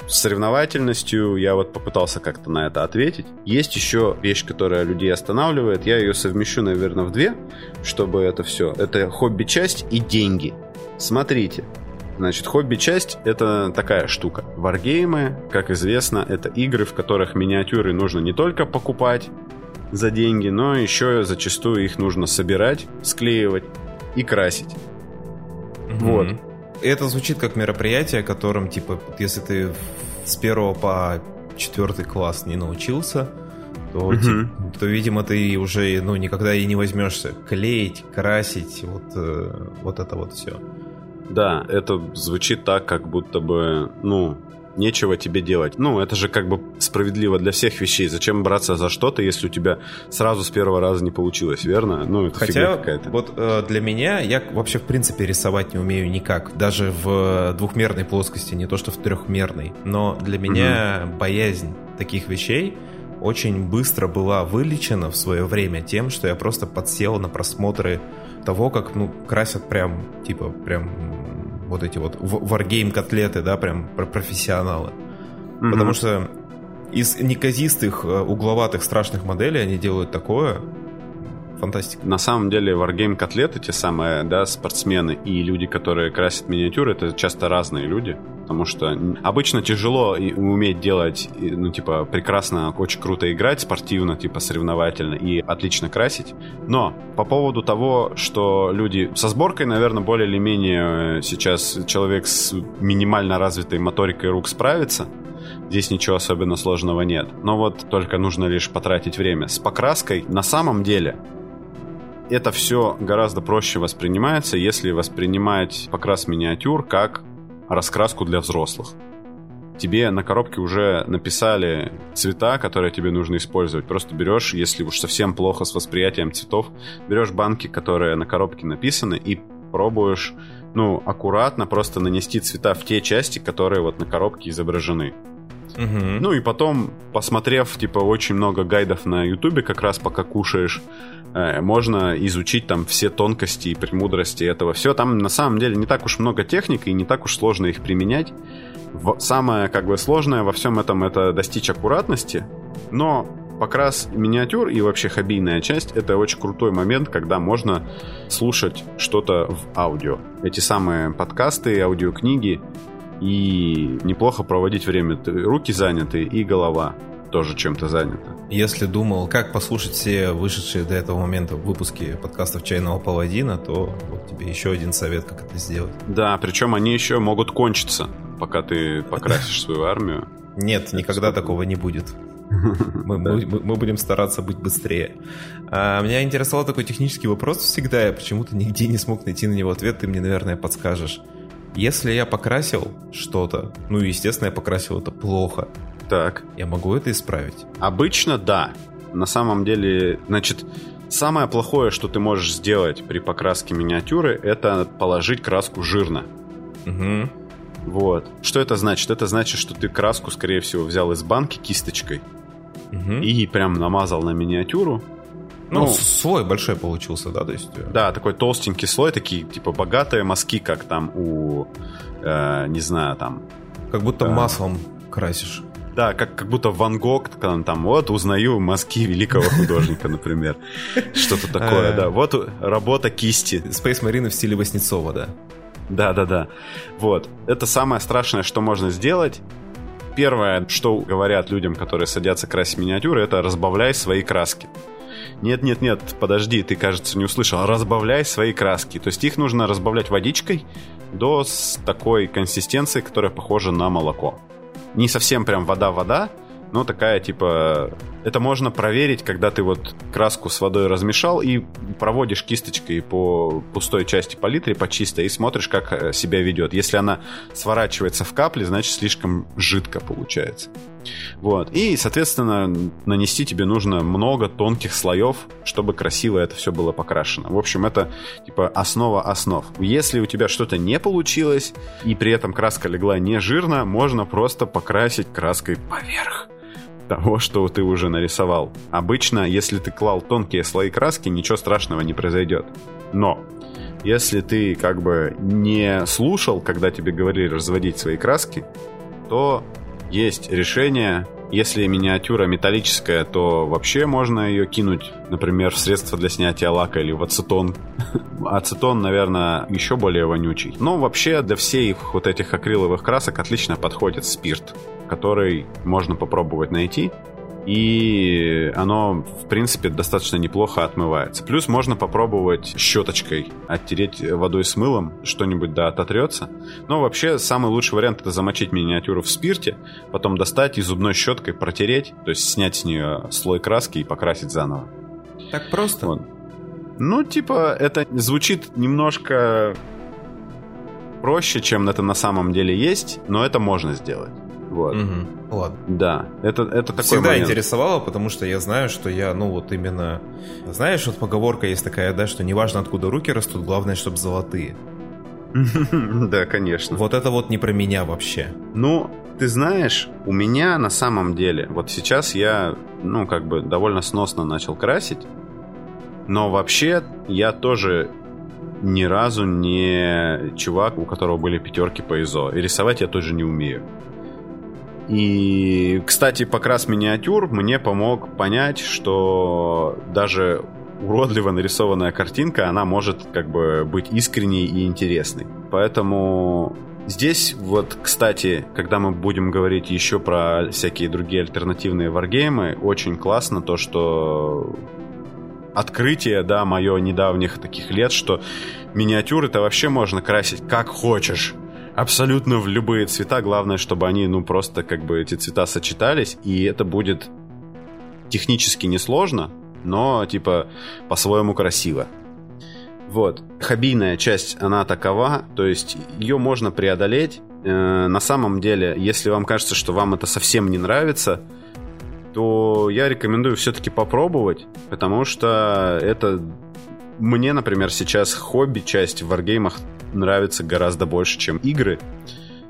С соревновательностью я вот попытался как-то на это ответить. Есть еще вещь, которая людей останавливает. Я ее совмещу, наверное, в две, чтобы это все. Это хобби-часть и деньги. Смотрите, Значит, хобби-часть — это такая штука. Варгеймы, как известно, это игры, в которых миниатюры нужно не только покупать, за деньги, но еще зачастую их нужно собирать, склеивать и красить. Угу. Вот. Это звучит как мероприятие, которым, типа, если ты с первого по четвертый класс не научился, то, угу. типа, то, видимо, ты уже ну, никогда и не возьмешься клеить, красить, вот, э, вот это вот все. Да, это звучит так, как будто бы, ну, нечего тебе делать. Ну, это же как бы справедливо для всех вещей. Зачем браться за что-то, если у тебя сразу с первого раза не получилось, верно? Ну, это Хотя, какая-то. вот э, для меня, я вообще в принципе рисовать не умею никак. Даже в двухмерной плоскости, не то что в трехмерной. Но для меня угу. боязнь таких вещей очень быстро была вылечена в свое время тем, что я просто подсел на просмотры того, как, ну, красят прям, типа, прям вот эти вот варгейм-котлеты, да, прям профессионалы. Mm-hmm. Потому что из неказистых, э, угловатых, страшных моделей они делают такое, фантастика. На самом деле Wargame котлеты, те самые, да, спортсмены и люди, которые красят миниатюры, это часто разные люди. Потому что обычно тяжело уметь делать, ну, типа, прекрасно, очень круто играть, спортивно, типа, соревновательно и отлично красить. Но по поводу того, что люди со сборкой, наверное, более или менее сейчас человек с минимально развитой моторикой рук справится, Здесь ничего особенно сложного нет. Но вот только нужно лишь потратить время. С покраской на самом деле это все гораздо проще воспринимается, если воспринимать покрас миниатюр как раскраску для взрослых. Тебе на коробке уже написали цвета, которые тебе нужно использовать. Просто берешь, если уж совсем плохо с восприятием цветов, берешь банки, которые на коробке написаны, и пробуешь, ну, аккуратно просто нанести цвета в те части, которые вот на коробке изображены. Угу. Ну и потом, посмотрев, типа, очень много гайдов на Ютубе, как раз пока кушаешь, э, можно изучить там все тонкости и премудрости этого все. Там на самом деле не так уж много техник и не так уж сложно их применять. Самое как бы сложное во всем этом это достичь аккуратности, но покрас миниатюр и вообще хоббийная часть это очень крутой момент, когда можно слушать что-то в аудио. Эти самые подкасты, аудиокниги, и неплохо проводить время. Руки заняты и голова тоже чем-то занята. Если думал, как послушать все вышедшие до этого момента выпуски подкастов «Чайного паладина», то вот тебе еще один совет, как это сделать. Да, причем они еще могут кончиться, пока ты покрасишь свою армию. Нет, никогда такого не будет. Мы, мы, мы будем стараться быть быстрее. А, меня интересовал такой технический вопрос всегда. Я почему-то нигде не смог найти на него ответ. Ты мне, наверное, подскажешь. Если я покрасил что-то, ну, естественно, я покрасил это плохо. Так. Я могу это исправить? Обычно да. На самом деле, значит, Самое плохое, что ты можешь сделать при покраске миниатюры, это положить краску жирно. Угу. Вот. Что это значит? Это значит, что ты краску, скорее всего, взял из банки кисточкой Угу. и прям намазал на миниатюру. Ну, ну, слой большой получился, да, то есть... э, Да, такой толстенький слой, такие, типа, богатые мазки, как там у, э, не знаю, там, Как будто Да. маслом красишь. да, как, как будто Ван Гог, там, там, вот, узнаю мазки великого художника, например. Что-то такое, Э. да. Вот работа кисти. Space Marine в стиле Васнецова, да. Да, да, да. Вот. Это самое страшное, что можно сделать. Первое, что говорят людям, которые садятся красить миниатюры, это разбавляй свои краски. Нет, нет, нет, подожди, ты, кажется, не услышал. Разбавляй свои краски. То есть их нужно разбавлять водичкой до такой консистенции, которая похожа на молоко. Не совсем прям вода-вода, но такая типа... Это можно проверить, когда ты вот краску с водой размешал и проводишь кисточкой по пустой части палитры, по чистой, и смотришь, как э, себя ведет. Если она сворачивается в капли, значит слишком жидко получается. Вот. И, соответственно, нанести тебе нужно много тонких слоев, чтобы красиво это все было покрашено. В общем, это типа основа основ. Если у тебя что-то не получилось, и при этом краска легла не жирно, можно просто покрасить краской поверх того, что ты уже нарисовал. Обычно, если ты клал тонкие слои краски, ничего страшного не произойдет. Но если ты как бы не слушал, когда тебе говорили разводить свои краски, то есть решение. Если миниатюра металлическая, то вообще можно ее кинуть, например, в средство для снятия лака или в ацетон. Ацетон, наверное, еще более вонючий. Но вообще для всех вот этих акриловых красок отлично подходит спирт, который можно попробовать найти. И оно, в принципе, достаточно неплохо отмывается. Плюс можно попробовать щеточкой оттереть водой с мылом, что-нибудь да ототрется. Но вообще самый лучший вариант это замочить миниатюру в спирте, потом достать и зубной щеткой протереть, то есть снять с нее слой краски и покрасить заново. Так просто? Вот. Ну, типа, это звучит немножко проще, чем это на самом деле есть, но это можно сделать. Вот. Мгм. Ладно. Да, это, это такой Всегда момент. интересовало, потому что я знаю, что я, ну вот именно... Знаешь, вот поговорка есть такая, да, что неважно откуда руки растут, главное, чтобы золотые. Да, конечно. Вот это вот не про меня вообще. Ну, ты знаешь, у меня на самом деле, вот сейчас я, ну, как бы довольно сносно начал красить, но вообще я тоже ни разу не чувак, у которого были пятерки по ИЗО. И рисовать я тоже не умею. И, кстати, покрас миниатюр мне помог понять, что даже уродливо нарисованная картинка, она может как бы быть искренней и интересной. Поэтому здесь вот, кстати, когда мы будем говорить еще про всякие другие альтернативные варгеймы, очень классно то, что открытие, да, мое недавних таких лет, что миниатюры-то вообще можно красить как хочешь. Абсолютно в любые цвета. Главное, чтобы они, ну, просто как бы эти цвета сочетались, и это будет технически несложно, но, типа, по-своему красиво. Вот. Хоббийная часть, она такова, то есть ее можно преодолеть. Э, на самом деле, если вам кажется, что вам это совсем не нравится, то я рекомендую все-таки попробовать, потому что это мне, например, сейчас хобби часть в варгеймах нравится гораздо больше, чем игры.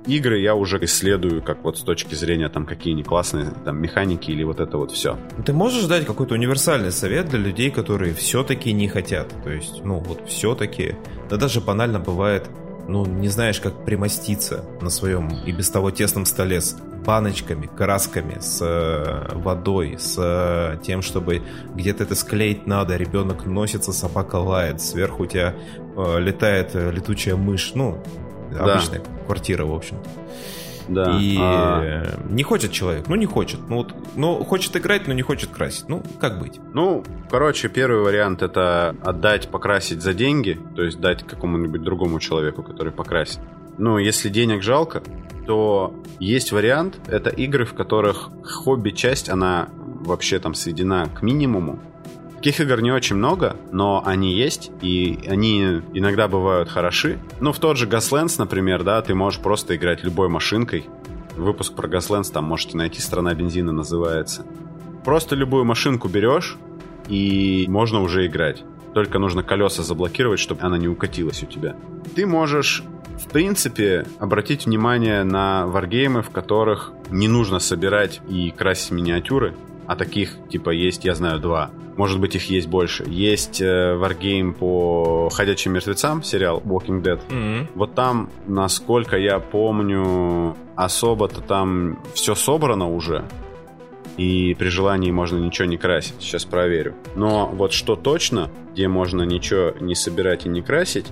Игры я уже исследую, как вот с точки зрения там какие они классные там механики или вот это вот все. Ты можешь дать какой-то универсальный совет для людей, которые все-таки не хотят? То есть, ну вот все-таки, да даже банально бывает, ну не знаешь, как примоститься на своем и без того тесном столе с баночками, красками, с э, водой, с э, тем, чтобы где-то это склеить надо, ребенок носится, собака лает, сверху у тебя э, летает летучая мышь, ну, Да. обычная квартира, в общем-то. Да. И А, не хочет человек, ну не хочет. Ну вот, ну хочет играть, но не хочет красить. Ну, как быть? Ну, короче, первый вариант это отдать покрасить за деньги, то есть дать какому-нибудь другому человеку, который покрасит. Ну, если денег жалко, то есть вариант, это игры, в которых хобби-часть, она вообще там сведена к минимуму. Таких игр не очень много, но они есть, и они иногда бывают хороши. Ну, в тот же Gaslands, например, да, ты можешь просто играть любой машинкой. Выпуск про Gaslands там можете найти, «Страна бензина» называется. Просто любую машинку берешь, и можно уже играть. Только нужно колеса заблокировать, чтобы она не укатилась у тебя. Ты можешь в принципе, обратить внимание на варгеймы, в которых не нужно собирать и красить миниатюры, а таких, типа, есть, я знаю, два. Может быть, их есть больше. Есть э, варгейм по «Ходячим мертвецам», сериал Walking Dead. Mm-hmm. Вот там, насколько я помню, особо-то там все собрано уже. И при желании можно ничего не красить. Сейчас проверю. Но вот что точно, где можно ничего не собирать и не красить,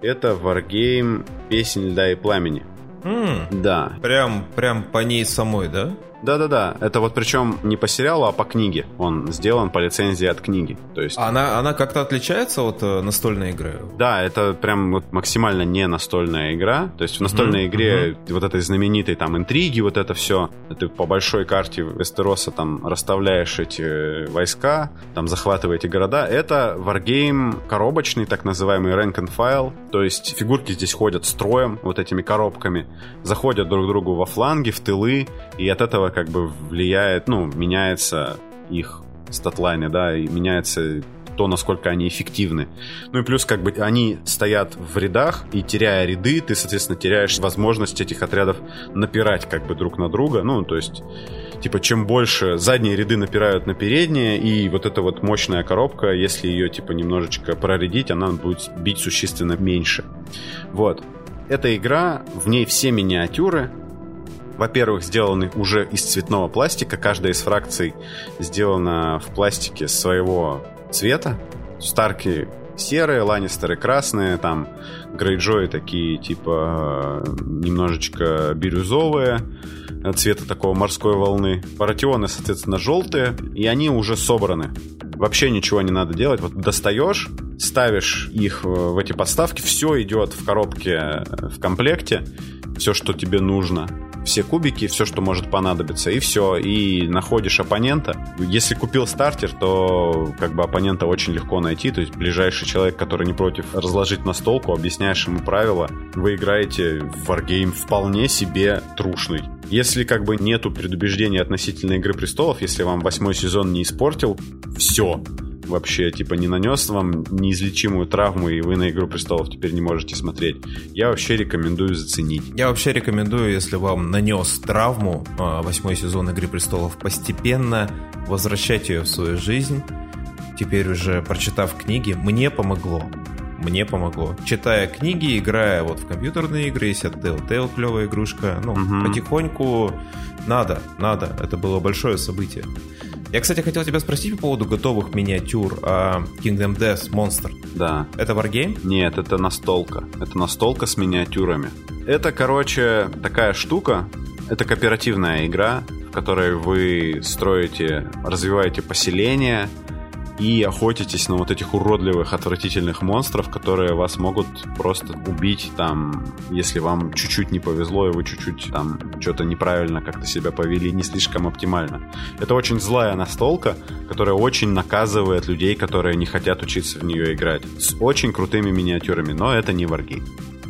это Wargame «Песнь льда и пламени». Mm. Да. Прям, прям по ней самой, да? Да-да-да, это вот причем не по сериалу, а по книге. Он сделан по лицензии от книги. То есть... Она, она как-то отличается от э, настольной игры? Да, это прям вот максимально не настольная игра. То есть в настольной mm-hmm. игре mm-hmm. вот этой знаменитой там интриги, вот это все. Ты по большой карте Вестероса там расставляешь эти войска, там захватываете города. Это варгейм коробочный, так называемый rank and file. То есть фигурки здесь ходят строем, вот этими коробками, заходят друг к другу во фланги, в тылы, и от этого как бы влияет, ну, меняется их статлайны, да, и меняется то, насколько они эффективны. Ну и плюс, как бы, они стоят в рядах, и теряя ряды, ты, соответственно, теряешь возможность этих отрядов напирать, как бы, друг на друга. Ну, то есть, типа, чем больше задние ряды напирают на передние, и вот эта вот мощная коробка, если ее, типа, немножечко проредить, она будет бить существенно меньше. Вот. Эта игра, в ней все миниатюры, во-первых, сделаны уже из цветного пластика. Каждая из фракций сделана в пластике своего цвета. Старки серые, Ланнистеры красные, там Грейджои такие типа немножечко бирюзовые, цвета такого морской волны. Паратионы, соответственно, желтые, и они уже собраны. Вообще ничего не надо делать. Вот достаешь, ставишь их в эти подставки, все идет в коробке в комплекте, все, что тебе нужно все кубики, все, что может понадобиться, и все, и находишь оппонента. Если купил стартер, то как бы оппонента очень легко найти, то есть ближайший человек, который не против разложить настолку, объясняешь ему правила, вы играете в Wargame вполне себе трушный. Если как бы нету предубеждения относительно Игры Престолов, если вам восьмой сезон не испортил, все, вообще, типа, не нанес вам неизлечимую травму, и вы на «Игру престолов» теперь не можете смотреть, я вообще рекомендую заценить. Я вообще рекомендую, если вам нанес травму а, восьмой сезон «Игры престолов», постепенно возвращать ее в свою жизнь. Теперь уже прочитав книги, мне помогло мне помогло. Читая книги, играя вот в компьютерные игры, есть от Telltale клевая игрушка, ну, угу. потихоньку надо, надо. Это было большое событие. Я, кстати, хотел тебя спросить по поводу готовых миниатюр uh, Kingdom Death Monster. Да. Это Wargame? Нет, это настолка. Это настолка с миниатюрами. Это, короче, такая штука. Это кооперативная игра, в которой вы строите, развиваете поселение, и охотитесь на вот этих уродливых, отвратительных монстров, которые вас могут просто убить там, если вам чуть-чуть не повезло, и вы чуть-чуть там что-то неправильно как-то себя повели, не слишком оптимально. Это очень злая настолка, которая очень наказывает людей, которые не хотят учиться в нее играть. С очень крутыми миниатюрами, но это не варгейм.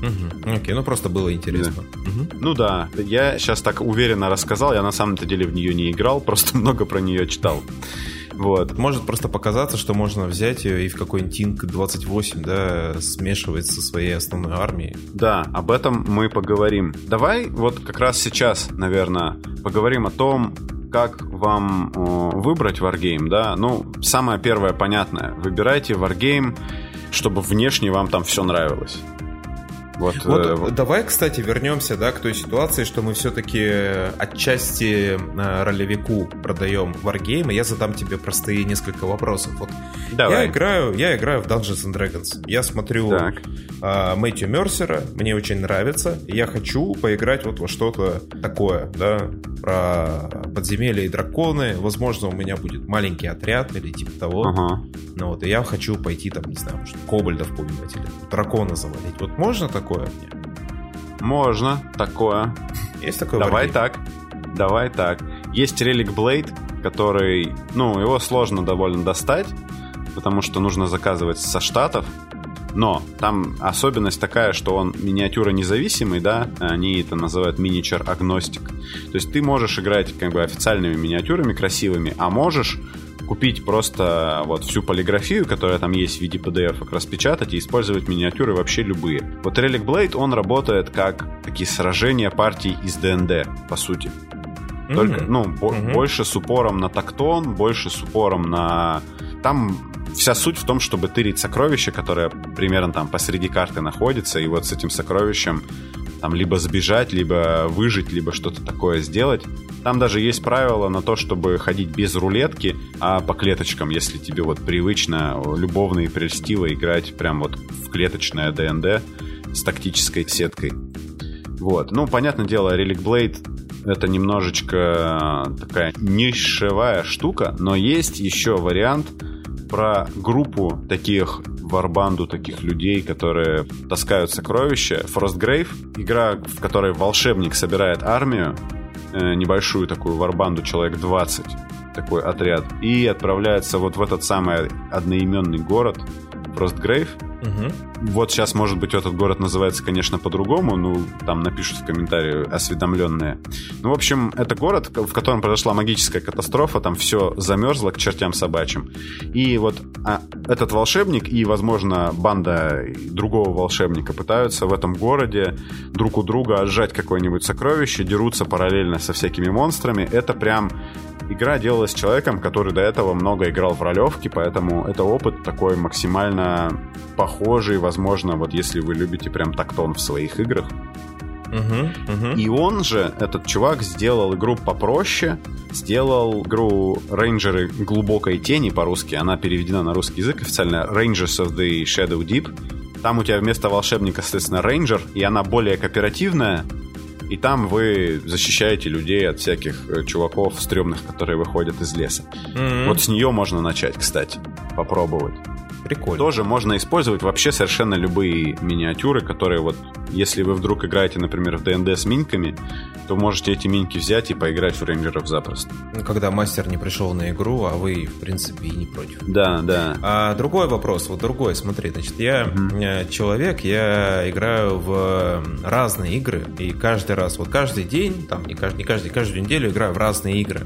Угу. Окей, ну просто было интересно. Да. Угу. Ну да, я сейчас так уверенно рассказал, я на самом-то деле в нее не играл, просто много про нее читал. Вот. Может просто показаться, что можно взять ее и в какой-нибудь Тинг 28, да, смешивать со своей основной армией. Да, об этом мы поговорим. Давай вот как раз сейчас, наверное, поговорим о том, как вам э, выбрать Wargame, да? Ну, самое первое понятное. Выбирайте Wargame, чтобы внешне вам там все нравилось. Вот, вот, э, вот давай, кстати, вернемся да, к той ситуации, что мы все-таки отчасти э, ролевику продаем Wargame, и я задам тебе простые несколько вопросов. Вот давай. Я играю, я играю в Dungeons and Dragons. Я смотрю так. э, Мэтью Мерсера, мне очень нравится. Я хочу поиграть вот во что-то такое, да, про подземелья и драконы. Возможно, у меня будет маленький отряд или типа того. Ага. Ну вот, и я хочу пойти там, не знаю, может, кобальдов поубивать или дракона завалить. Вот можно так такое мне? Можно такое. Есть такое Давай так. Давай так. Есть Relic Blade, который, ну, его сложно довольно достать, потому что нужно заказывать со штатов. Но там особенность такая, что он миниатюра независимый, да, они это называют миничер агностик. То есть ты можешь играть как бы официальными миниатюрами красивыми, а можешь купить просто вот всю полиграфию, которая там есть в виде PDF, распечатать и использовать миниатюры вообще любые. Вот Relic Blade, он работает как такие сражения партий из ДНД, по сути. Только, mm-hmm. ну, mm-hmm. больше с упором на тактон, больше с упором на... Там вся суть в том, чтобы тырить сокровище, которое примерно там посреди карты находится, и вот с этим сокровищем там либо сбежать, либо выжить, либо что-то такое сделать. Там даже есть правило на то, чтобы ходить без рулетки, а по клеточкам, если тебе вот привычно, любовно и прельстиво играть прям вот в клеточное ДНД с тактической сеткой. Вот. Ну, понятное дело, Relic Blade это немножечко такая нишевая штука, но есть еще вариант про группу таких варбанду таких людей, которые таскают сокровища. Frostgrave, игра, в которой волшебник собирает армию, э, небольшую такую варбанду, человек 20, такой отряд, и отправляется вот в этот самый одноименный город, Frostgrave, Угу. Вот сейчас, может быть, этот город называется, конечно, по-другому, ну, там напишут в комментарии осведомленные. Ну, в общем, это город, в котором произошла магическая катастрофа, там все замерзло к чертям собачьим. И вот а, этот волшебник и, возможно, банда другого волшебника пытаются в этом городе друг у друга отжать какое-нибудь сокровище, дерутся параллельно со всякими монстрами. Это прям игра делалась человеком, который до этого много играл в ролевки, поэтому это опыт такой максимально похожий, возможно, вот если вы любите прям тактон в своих играх. Uh-huh, uh-huh. И он же, этот чувак, сделал игру попроще, сделал игру Рейнджеры глубокой тени по-русски, она переведена на русский язык официально Rangers of the Shadow Deep. Там у тебя вместо волшебника, соответственно, рейнджер, и она более кооперативная, и там вы защищаете людей от всяких э, чуваков стрёмных, которые выходят из леса. Mm-hmm. Вот с нее можно начать, кстати, попробовать. Прикольно. Тоже можно использовать вообще совершенно любые миниатюры, которые вот, если вы вдруг играете, например, в ДНД с миньками, то можете эти миньки взять и поиграть в рейнджеров запросто. Ну, когда мастер не пришел на игру, а вы, в принципе, и не против. Да, да. А другой вопрос, вот другой, смотри, значит, я mm-hmm. человек, я играю в разные игры, и каждый раз, вот каждый день, там, не каждый, не каждый, каждую неделю играю в разные игры.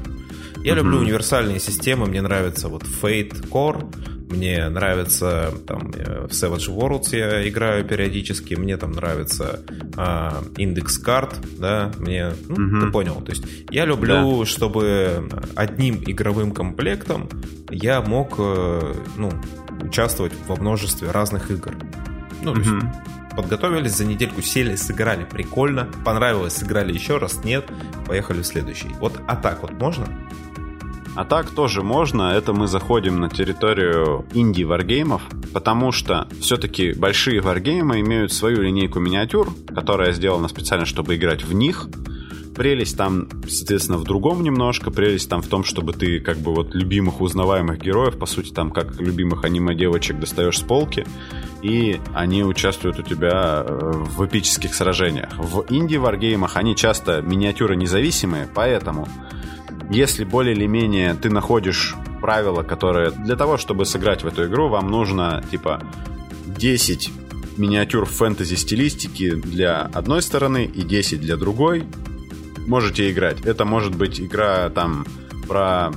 Я mm-hmm. люблю универсальные системы, мне нравится вот Fate Core, мне нравится там э, в Savage Worlds я играю периодически, мне там нравится а, Index Card, да, мне, ну, угу. ты понял. То есть я люблю, да. чтобы одним игровым комплектом я мог, э, ну, участвовать во множестве разных игр. Ну, то есть подготовились за недельку, сели, сыграли прикольно, понравилось, сыграли еще раз, нет, поехали в следующий. Вот, а так вот можно? А так тоже можно, это мы заходим на территорию инди-варгеймов, потому что все-таки большие варгеймы имеют свою линейку миниатюр, которая сделана специально, чтобы играть в них. Прелесть там, соответственно, в другом немножко. Прелесть там в том, чтобы ты как бы вот любимых узнаваемых героев, по сути, там как любимых аниме-девочек достаешь с полки, и они участвуют у тебя э, в эпических сражениях. В инди-варгеймах они часто миниатюры независимые, поэтому если более или менее ты находишь правила, которые для того, чтобы сыграть в эту игру, вам нужно типа 10 миниатюр фэнтези стилистики для одной стороны и 10 для другой, можете играть. Это может быть игра там про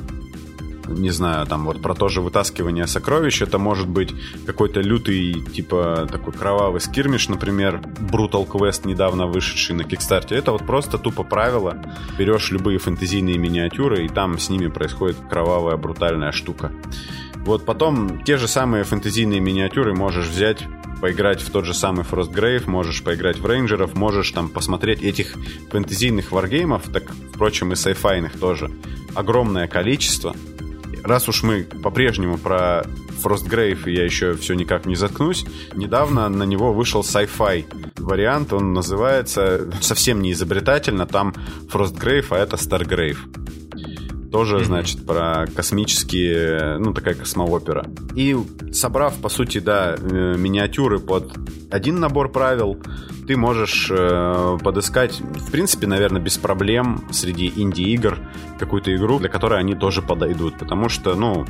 не знаю, там вот про то же вытаскивание сокровищ, это может быть какой-то лютый, типа, такой кровавый скирмиш, например, Brutal Quest, недавно вышедший на Кикстарте. Это вот просто тупо правило. Берешь любые фэнтезийные миниатюры, и там с ними происходит кровавая, брутальная штука. Вот потом те же самые фэнтезийные миниатюры можешь взять поиграть в тот же самый Frostgrave, можешь поиграть в рейнджеров, можешь там посмотреть этих фэнтезийных варгеймов, так, впрочем, и сайфайных тоже, огромное количество раз уж мы по-прежнему про Frostgrave я еще все никак не заткнусь, недавно на него вышел sci-fi вариант, он называется совсем не изобретательно, там Frostgrave, а это Stargrave. Тоже, mm-hmm. значит, про космические, ну, такая космоопера. И собрав, по сути, да, э, миниатюры под один набор правил, ты можешь э, подыскать, в принципе, наверное, без проблем среди инди-игр какую-то игру, для которой они тоже подойдут. Потому что, ну,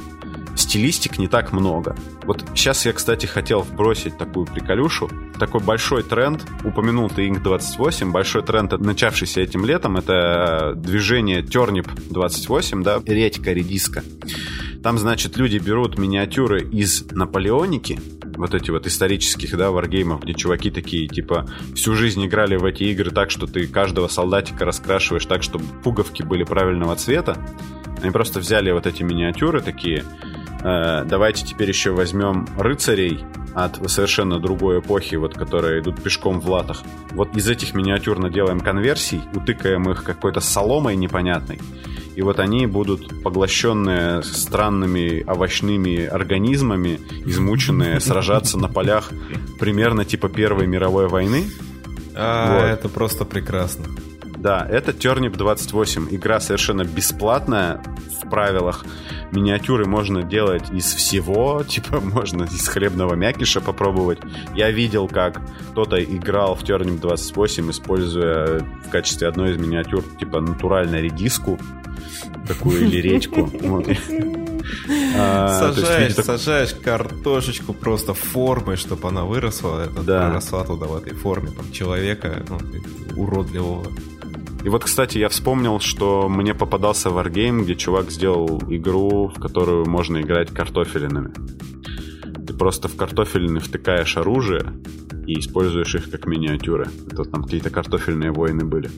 стилистик не так много. Вот сейчас я, кстати, хотел вбросить такую приколюшу. Такой большой тренд, упомянул ты Ink 28, большой тренд, начавшийся этим летом, это движение Turnip 28, да, редька, редиска. Там, значит, люди берут миниатюры из Наполеоники, вот эти вот исторических, да, варгеймов, где чуваки такие, типа, всю жизнь играли в эти игры так, что ты каждого солдатика раскрашиваешь так, чтобы пуговки были правильного цвета. Они просто взяли вот эти миниатюры такие, э, давайте теперь еще возьмем рыцарей от совершенно другой эпохи, вот которые идут пешком в латах. Вот из этих миниатюр наделаем конверсий, утыкаем их какой-то соломой непонятной, и вот они будут поглощенные странными овощными организмами, измученные, сражаться на полях примерно типа Первой мировой войны. А, вот. это просто прекрасно. Да, это Turnip 28. Игра совершенно бесплатная в правилах. Миниатюры можно делать из всего, типа можно из хлебного мякиша попробовать. Я видел, как кто-то играл в Turnip 28, используя в качестве одной из миниатюр типа натуральную редиску такую или редьку. А, сажаешь, сажаешь картошечку просто формой, чтобы она выросла, это да. росла туда в этой форме там, человека ну, уродливого. И вот, кстати, я вспомнил, что мне попадался Wargame, где чувак сделал игру, в которую можно играть картофелинами. Ты просто в картофелины втыкаешь оружие и используешь их как миниатюры. Это там какие-то картофельные войны были.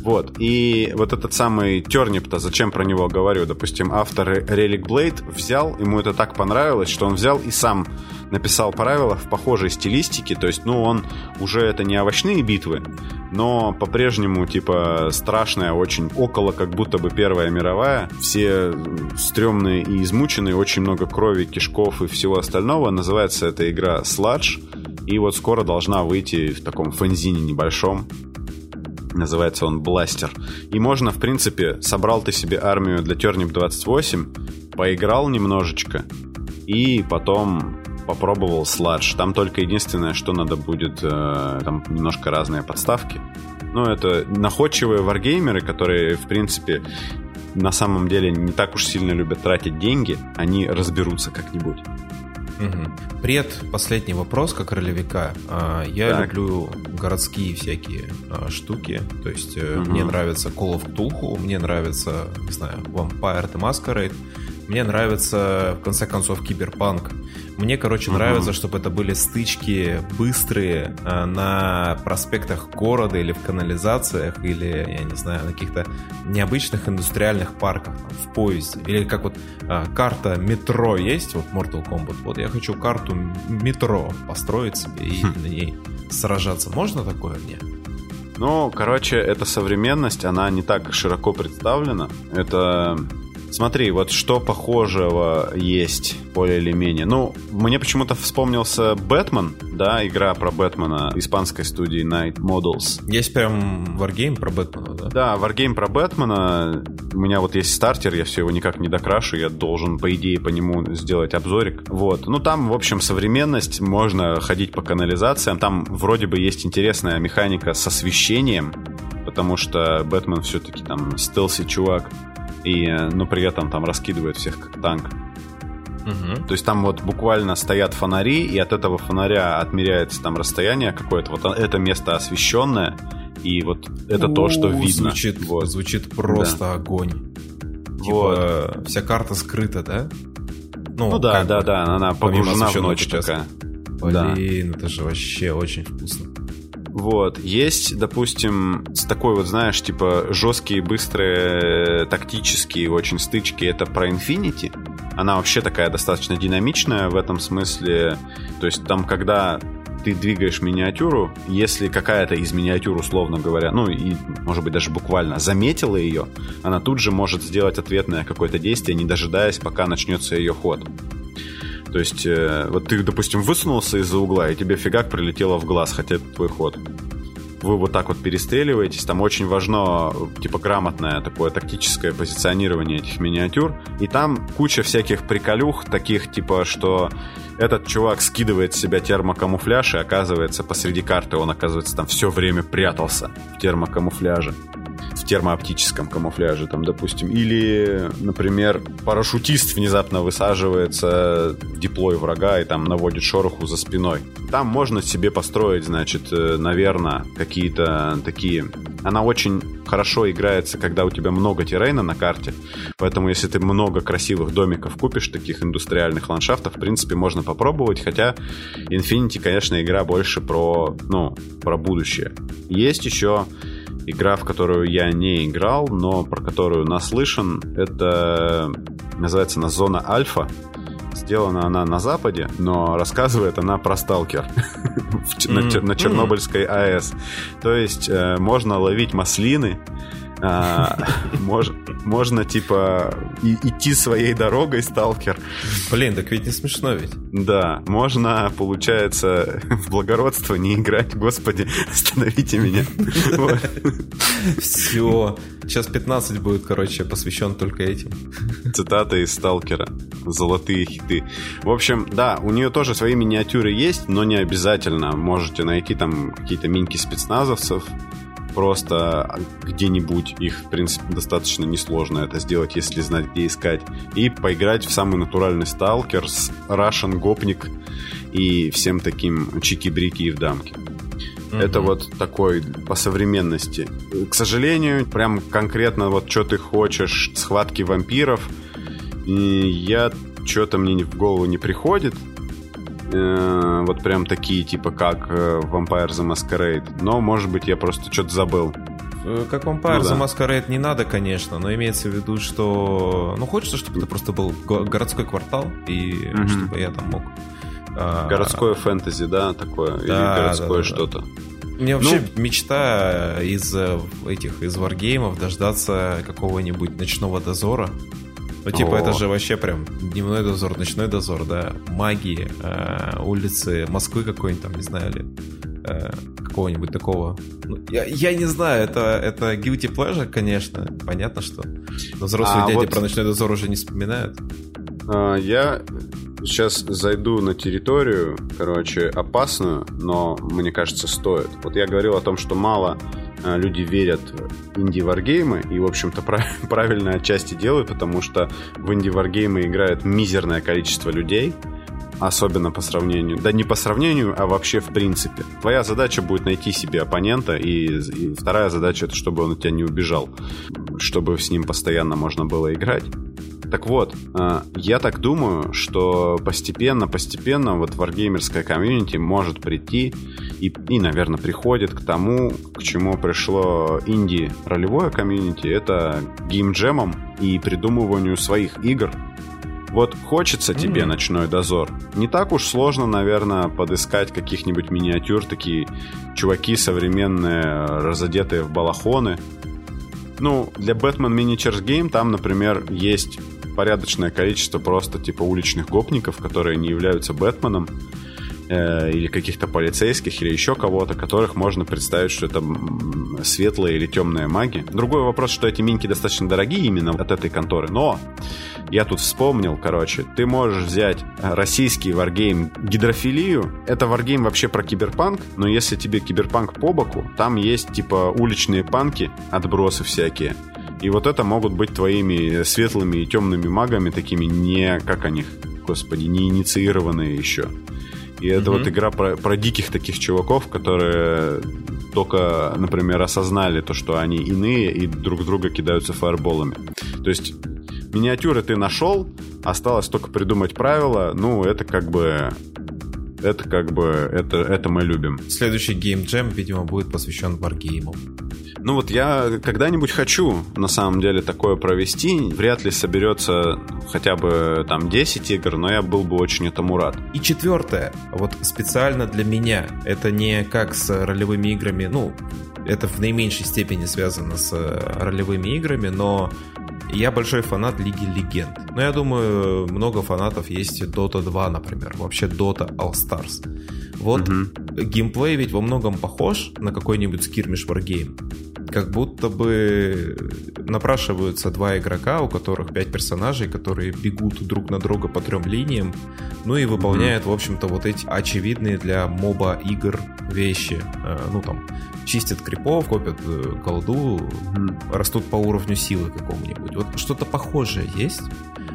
Вот. И вот этот самый Тернип-то, зачем про него говорю? Допустим, автор Relic Blade взял, ему это так понравилось, что он взял и сам написал правила в похожей стилистике. То есть, ну, он уже это не овощные битвы, но по-прежнему, типа, страшная, очень около как будто бы Первая мировая. Все стрёмные и измученные, очень много крови, кишков и всего остального. Называется эта игра Sludge. И вот скоро должна выйти в таком фэнзине небольшом. Называется он Бластер. И можно, в принципе, собрал ты себе армию для Turnip 28, поиграл немножечко, и потом попробовал сладж. Там только единственное, что надо будет, э, там немножко разные подставки. Ну, это находчивые варгеймеры, которые, в принципе, на самом деле не так уж сильно любят тратить деньги, они разберутся как-нибудь. Угу. Пред последний вопрос, как ролевика. А, я так. люблю городские всякие а, штуки. То есть угу. мне нравится Call of Cthulhu, мне нравится, не знаю, Vampire the Masquerade. Мне нравится, в конце концов, киберпанк. Мне, короче, uh-huh. нравится, чтобы это были стычки быстрые э, на проспектах города или в канализациях, или, я не знаю, на каких-то необычных индустриальных парках, там, в поезде. Или как вот э, карта метро есть, вот Mortal Kombat. Вот я хочу карту метро построить себе и хм. на ней сражаться. Можно такое мне? Ну, короче, эта современность, она не так широко представлена. Это Смотри, вот что похожего есть более или менее. Ну, мне почему-то вспомнился Бэтмен, да, игра про Бэтмена испанской студии Night Models. Есть прям Wargame про Бэтмена, да? Да, Wargame про Бэтмена. У меня вот есть стартер, я все его никак не докрашу, я должен, по идее, по нему сделать обзорик. Вот. Ну, там, в общем, современность, можно ходить по канализациям. Там вроде бы есть интересная механика с освещением, потому что Бэтмен все-таки там стелси чувак и, но при этом там раскидывает всех как танк. Угу. То есть там вот буквально стоят фонари, и от этого фонаря отмеряется там расстояние какое-то. Вот это место освещенное, и вот это то, что видно. Звучит, вот. звучит просто да. огонь. Типа, вот. вся карта скрыта, да? Ну, ну да, да, да, она погружена в ночь такая. Блин, да. это же вообще очень вкусно. Вот. Есть, допустим, с такой вот, знаешь, типа жесткие, быстрые, тактические очень стычки. Это про Infinity. Она вообще такая достаточно динамичная в этом смысле. То есть там, когда ты двигаешь миниатюру, если какая-то из миниатюр, условно говоря, ну и, может быть, даже буквально заметила ее, она тут же может сделать ответное какое-то действие, не дожидаясь, пока начнется ее ход. То есть, э, вот ты, допустим, высунулся из-за угла, и тебе фигак прилетело в глаз, хотя это твой ход. Вы вот так вот перестреливаетесь, там очень важно, типа, грамотное такое тактическое позиционирование этих миниатюр, и там куча всяких приколюх, таких, типа, что этот чувак скидывает с себя термокамуфляж, и оказывается посреди карты он, оказывается, там все время прятался в термокамуфляже термооптическом камуфляже, там, допустим. Или, например, парашютист внезапно высаживается диплой врага и там наводит шороху за спиной. Там можно себе построить, значит, э, наверное, какие-то такие... Она очень хорошо играется, когда у тебя много террейна на карте, поэтому если ты много красивых домиков купишь, таких индустриальных ландшафтов, в принципе, можно попробовать, хотя Infinity, конечно, игра больше про, ну, про будущее. Есть еще игра, в которую я не играл, но про которую наслышан. Это называется на зона альфа. Сделана она на Западе, но рассказывает она про сталкер на Чернобыльской АЭС. То есть э, можно ловить маслины, можно, типа, идти своей дорогой, сталкер. Блин, так ведь не смешно ведь. Да, можно, получается, в благородство не играть. Господи, остановите меня. Все. Сейчас 15 будет, короче, посвящен только этим. Цитата из Сталкера. Золотые хиты. В общем, да, у нее тоже свои миниатюры есть, но не обязательно. Можете найти там какие-то миньки спецназовцев, просто где-нибудь. Их, в принципе, достаточно несложно это сделать, если знать, где искать. И поиграть в самый натуральный сталкер с Russian гопник и всем таким чики-брики и в дамке. Mm-hmm. Это вот такой по современности. К сожалению, прям конкретно вот что ты хочешь, схватки вампиров, и я что-то мне в голову не приходит. Э, вот прям такие, типа как э, Vampire the Masquerade. Но, может быть, я просто что-то забыл. Э, как Vampire ну, the да. Masquerade не надо, конечно, но имеется в виду, что... Ну, хочется, чтобы это просто был городской квартал, и mm-hmm. чтобы я там мог... А, городское фэнтези, да, такое? Да, Или городское да, да, что-то? Да. Меня вообще ну, мечта из этих, из варгеймов дождаться какого-нибудь ночного дозора, ну, типа, О. это же вообще прям дневной дозор, ночной дозор, да, магии, э, улицы Москвы какой-нибудь там, не знаю ли, э, какого-нибудь такого. Ну, я, я не знаю, это, это guilty pleasure, конечно, понятно, что но взрослые а дяди вот... про ночной дозор уже не вспоминают. А, я сейчас зайду на территорию, короче, опасную, но мне кажется, стоит. Вот я говорил о том, что мало люди верят в инди-варгеймы и, в общем-то, правильно отчасти делают, потому что в инди-варгеймы играет мизерное количество людей, особенно по сравнению, да не по сравнению, а вообще в принципе. Твоя задача будет найти себе оппонента, и, и вторая задача это чтобы он от тебя не убежал, чтобы с ним постоянно можно было играть. Так вот, э, я так думаю, что постепенно-постепенно вот варгеймерская комьюнити может прийти и, и, наверное, приходит к тому, к чему пришло инди-ролевое комьюнити. Это геймджемом и придумыванию своих игр. Вот хочется тебе mm-hmm. ночной дозор. Не так уж сложно, наверное, подыскать каких-нибудь миниатюр, такие чуваки современные, разодетые в балахоны. Ну, для Batman Miniatures Game там, например, есть порядочное количество просто типа уличных гопников, которые не являются Бэтменом э, или каких-то полицейских, или еще кого-то, которых можно представить, что это светлые или темные маги. Другой вопрос, что эти минки достаточно дорогие именно от этой конторы, но я тут вспомнил, короче, ты можешь взять российский варгейм Гидрофилию. Это варгейм вообще про киберпанк, но если тебе киберпанк по боку, там есть типа уличные панки, отбросы всякие. И вот это могут быть твоими светлыми и темными магами, такими не, как они, господи, не инициированные еще. И это mm-hmm. вот игра про, про диких таких чуваков, которые только, например, осознали то, что они иные и друг друга кидаются фаерболами. То есть миниатюры ты нашел, осталось только придумать правила. Ну, это как бы это как бы, это, это мы любим. Следующий Jam, видимо, будет посвящен варгейму. Ну вот я когда-нибудь хочу, на самом деле, такое провести. Вряд ли соберется хотя бы там 10 игр, но я был бы очень этому рад. И четвертое, вот специально для меня, это не как с ролевыми играми, ну, это в наименьшей степени связано с ролевыми играми, но я большой фанат Лиги Легенд. Но я думаю, много фанатов есть Dota 2, например. Вообще Dota All Stars. Вот угу. геймплей ведь во многом похож на какой-нибудь скирмиш Wargame. как будто бы напрашиваются два игрока, у которых пять персонажей, которые бегут друг на друга по трем линиям, ну и выполняют, mm-hmm. в общем-то, вот эти очевидные для моба игр вещи. Э, ну, там, чистят крипов, копят э, колду, mm-hmm. растут по уровню силы какому-нибудь. Вот что-то похожее есть?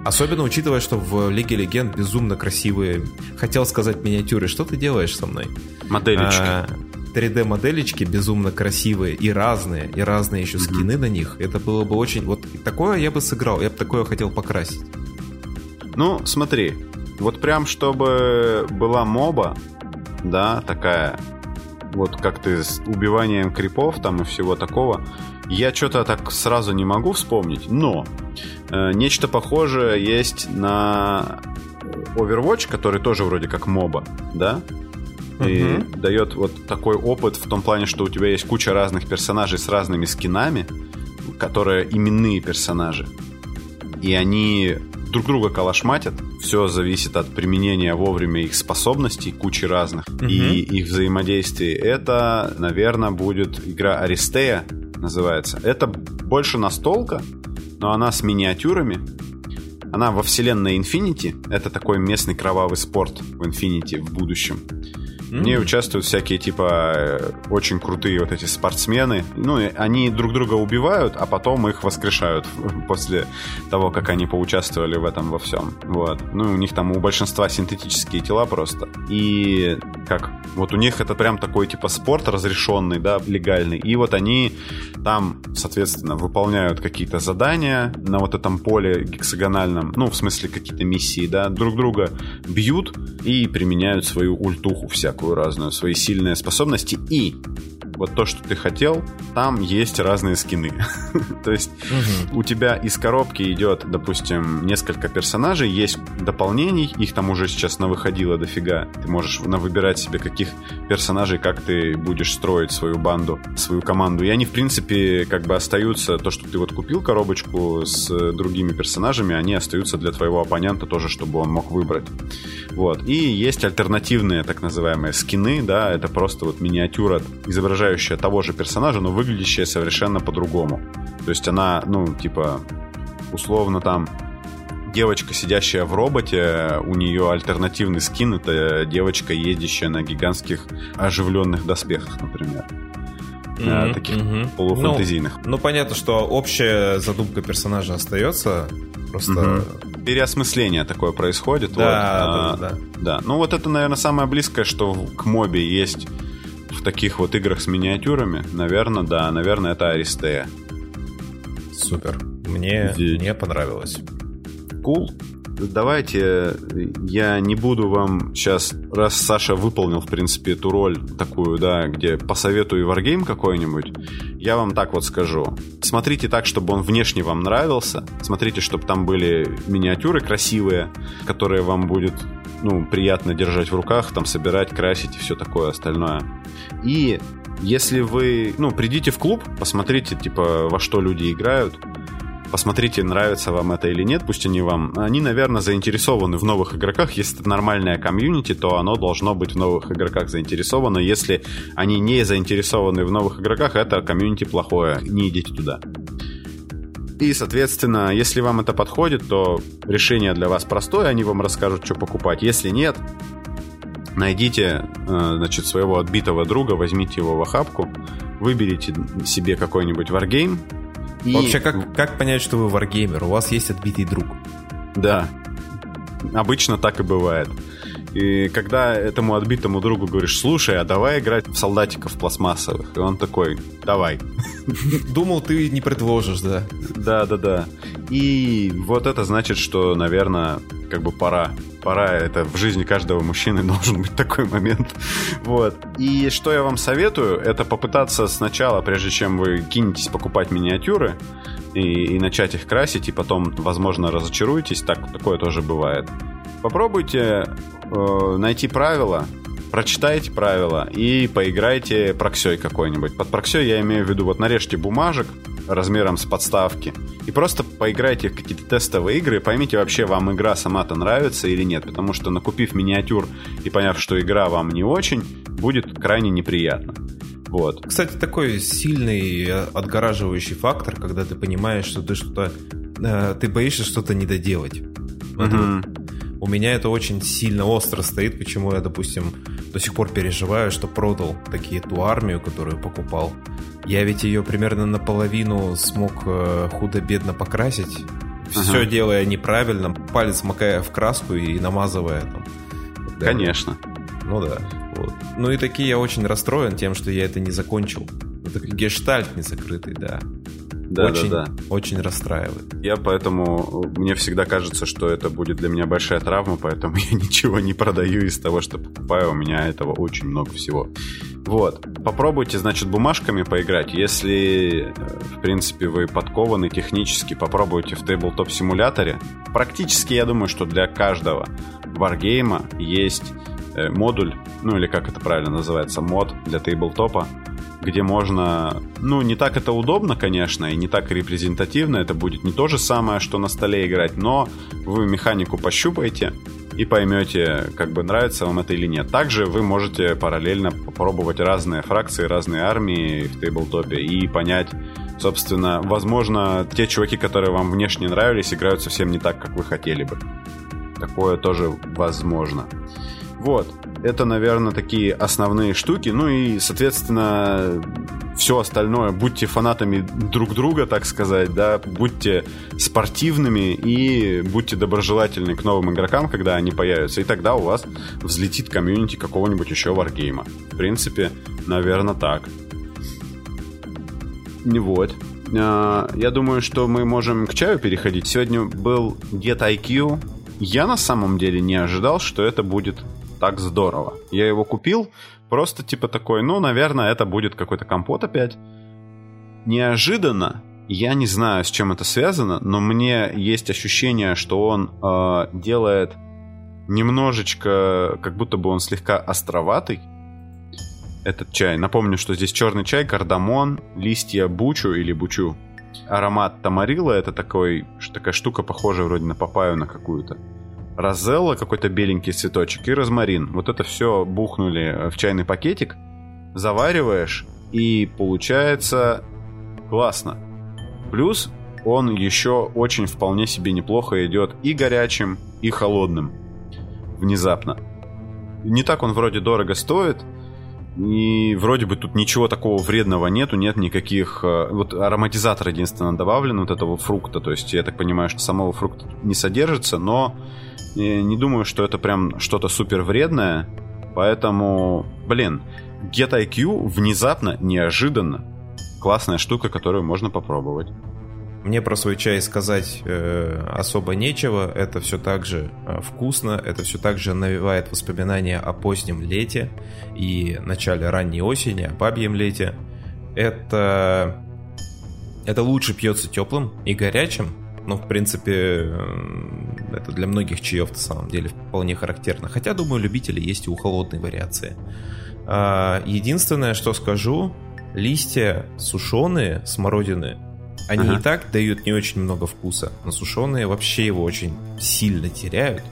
Особенно учитывая, что в Лиге Легенд безумно красивые, хотел сказать миниатюры. Что ты делаешь со мной? Моделечки. А, 3D-моделечки безумно красивые и разные, и разные еще скины mm-hmm. на них. Это было бы очень... Вот такое я бы сыграл, я бы такое хотел покрасить. Ну, смотри, вот прям чтобы была моба, да, такая, вот как ты с убиванием крипов там и всего такого, я что-то так сразу не могу вспомнить, но нечто похожее есть на Overwatch, который тоже вроде как моба, да? И угу. дает вот такой опыт в том плане, что у тебя есть куча разных персонажей с разными скинами, которые именные персонажи. И они друг друга калашматят. Все зависит от применения вовремя их способностей, кучи разных, угу. и их взаимодействий. Это, наверное, будет игра Аристея, называется. Это больше настолка, но она с миниатюрами. Она во вселенной Infinity. Это такой местный кровавый спорт в Infinity в будущем. В ней участвуют всякие, типа, э, очень крутые вот эти спортсмены. Ну, они друг друга убивают, а потом их воскрешают после того, как они поучаствовали в этом во всем. Вот. Ну, у них там у большинства синтетические тела просто. И как? Вот у них это прям такой, типа, спорт разрешенный, да, легальный. И вот они там, соответственно, выполняют какие-то задания на вот этом поле гексагональном, ну, в смысле, какие-то миссии, да, друг друга бьют и применяют свою ультуху всякую всякую разную, свои сильные способности. И вот то, что ты хотел, там есть разные скины. то есть угу. у тебя из коробки идет, допустим, несколько персонажей, есть дополнений, их там уже сейчас навыходило дофига. Ты можешь выбирать себе каких персонажей, как ты будешь строить свою банду, свою команду. И они, в принципе, как бы остаются, то, что ты вот купил коробочку с другими персонажами, они остаются для твоего оппонента тоже, чтобы он мог выбрать. Вот. И есть альтернативные, так называемые, скины, да, это просто вот миниатюра, изображающая изображающая того же персонажа, но выглядящая совершенно по-другому. То есть она, ну, типа, условно там девочка, сидящая в роботе, у нее альтернативный скин, это девочка, ездящая на гигантских оживленных доспехах, например. Mm-hmm, таких mm-hmm. полуфантазийных. Ну, ну, понятно, что общая задумка персонажа остается. Просто. Mm-hmm. Переосмысление такое происходит. Да, вот. да, а, да. Да. Ну, вот это, наверное, самое близкое, что к мобе есть в таких вот играх с миниатюрами, наверное, да, наверное, это Аристея. Супер. Мне, Здесь. мне понравилось. Кул. Cool. Давайте я не буду вам сейчас, раз Саша выполнил, в принципе, эту роль такую, да, где посоветую варгейм какой-нибудь, я вам так вот скажу. Смотрите так, чтобы он внешне вам нравился. Смотрите, чтобы там были миниатюры красивые, которые вам будет ну, приятно держать в руках, там собирать, красить и все такое остальное. И если вы, ну, придите в клуб, посмотрите, типа, во что люди играют, посмотрите, нравится вам это или нет, пусть они вам... Они, наверное, заинтересованы в новых игроках. Если это нормальная комьюнити, то оно должно быть в новых игроках заинтересовано. Если они не заинтересованы в новых игроках, это комьюнити плохое. Не идите туда. И, соответственно, если вам это подходит, то решение для вас простое, они вам расскажут, что покупать. Если нет, найдите, э, значит, своего отбитого друга, возьмите его в охапку, выберите себе какой-нибудь варгейм. И... Вообще, как, как понять, что вы варгеймер? У вас есть отбитый друг. Да. Обычно так и бывает. И когда этому отбитому другу говоришь, слушай, а давай играть в солдатиков пластмассовых. И он такой, давай. Думал, ты не предложишь, да? Да, да, да. И вот это значит, что, наверное, как бы пора. Пора, это в жизни каждого мужчины должен быть такой момент. Вот. И что я вам советую, это попытаться сначала, прежде чем вы кинетесь покупать миниатюры, и, и начать их красить, и потом, возможно, разочаруетесь, так, такое тоже бывает. Попробуйте э, найти правила, прочитайте правила и поиграйте проксей какой-нибудь. Под проксей я имею в виду, вот нарежьте бумажек размером с подставки и просто поиграйте в какие-то тестовые игры и поймите вообще, вам игра сама-то нравится или нет. Потому что накупив миниатюр и поняв, что игра вам не очень, будет крайне неприятно. Вот. Кстати, такой сильный э, отгораживающий фактор, когда ты понимаешь, что ты что-то... Э, ты боишься что-то не доделать. Mm-hmm. У меня это очень сильно остро стоит, почему я, допустим, до сих пор переживаю, что продал такие ту армию, которую покупал. Я ведь ее примерно наполовину смог э, худо-бедно покрасить, ага. все делая неправильно, палец макая в краску и намазывая там. Конечно. Ну да. Вот. Ну и такие я очень расстроен тем, что я это не закончил. Это гештальт не закрытый, да. Да, очень, да, да. Очень расстраивает. Я поэтому... Мне всегда кажется, что это будет для меня большая травма, поэтому я ничего не продаю из того, что покупаю. У меня этого очень много всего. Вот. Попробуйте, значит, бумажками поиграть. Если, э, в принципе, вы подкованы технически, попробуйте в Tabletop симуляторе. Практически, я думаю, что для каждого варгейма есть э, модуль, ну или как это правильно называется, мод для тейблтопа, где можно... Ну, не так это удобно, конечно, и не так репрезентативно. Это будет не то же самое, что на столе играть, но вы механику пощупаете и поймете, как бы нравится вам это или нет. Также вы можете параллельно попробовать разные фракции, разные армии в тейблтопе и понять, собственно, возможно, те чуваки, которые вам внешне нравились, играют совсем не так, как вы хотели бы. Такое тоже возможно. Вот. Это, наверное, такие основные штуки. Ну и, соответственно, все остальное. Будьте фанатами друг друга, так сказать, да, будьте спортивными и будьте доброжелательны к новым игрокам, когда они появятся. И тогда у вас взлетит комьюнити какого-нибудь еще варгейма. В принципе, наверное, так. Не Вот. А, я думаю, что мы можем к чаю переходить. Сегодня был Get IQ. Я на самом деле не ожидал, что это будет так здорово. Я его купил, просто типа такой, ну, наверное, это будет какой-то компот опять. Неожиданно, я не знаю, с чем это связано, но мне есть ощущение, что он э, делает немножечко, как будто бы он слегка островатый. Этот чай. Напомню, что здесь черный чай, кардамон, листья бучу или бучу. Аромат тамарила это такой, такая штука, похожая вроде на папаю на какую-то розелла, какой-то беленький цветочек и розмарин. Вот это все бухнули в чайный пакетик, завариваешь, и получается классно. Плюс он еще очень вполне себе неплохо идет и горячим, и холодным. Внезапно. Не так он вроде дорого стоит, и вроде бы тут ничего такого вредного нету, нет никаких... Э, вот ароматизатор единственно добавлен вот этого фрукта, то есть я так понимаю, что самого фрукта не содержится, но не думаю, что это прям что-то супер вредное. Поэтому, блин, Get IQ внезапно, неожиданно. Классная штука, которую можно попробовать. Мне про свой чай сказать э, особо нечего. Это все так же э, вкусно, это все так же навевает воспоминания о позднем лете и начале ранней осени, о бабьем лете. Это, это лучше пьется теплым и горячим, но в принципе это для многих чаев на самом деле вполне характерно. Хотя, думаю, любители есть и у холодной вариации. А, единственное, что скажу, листья сушеные смородины, они ага. и так дают не очень много вкуса, но сушеные вообще его очень сильно теряют.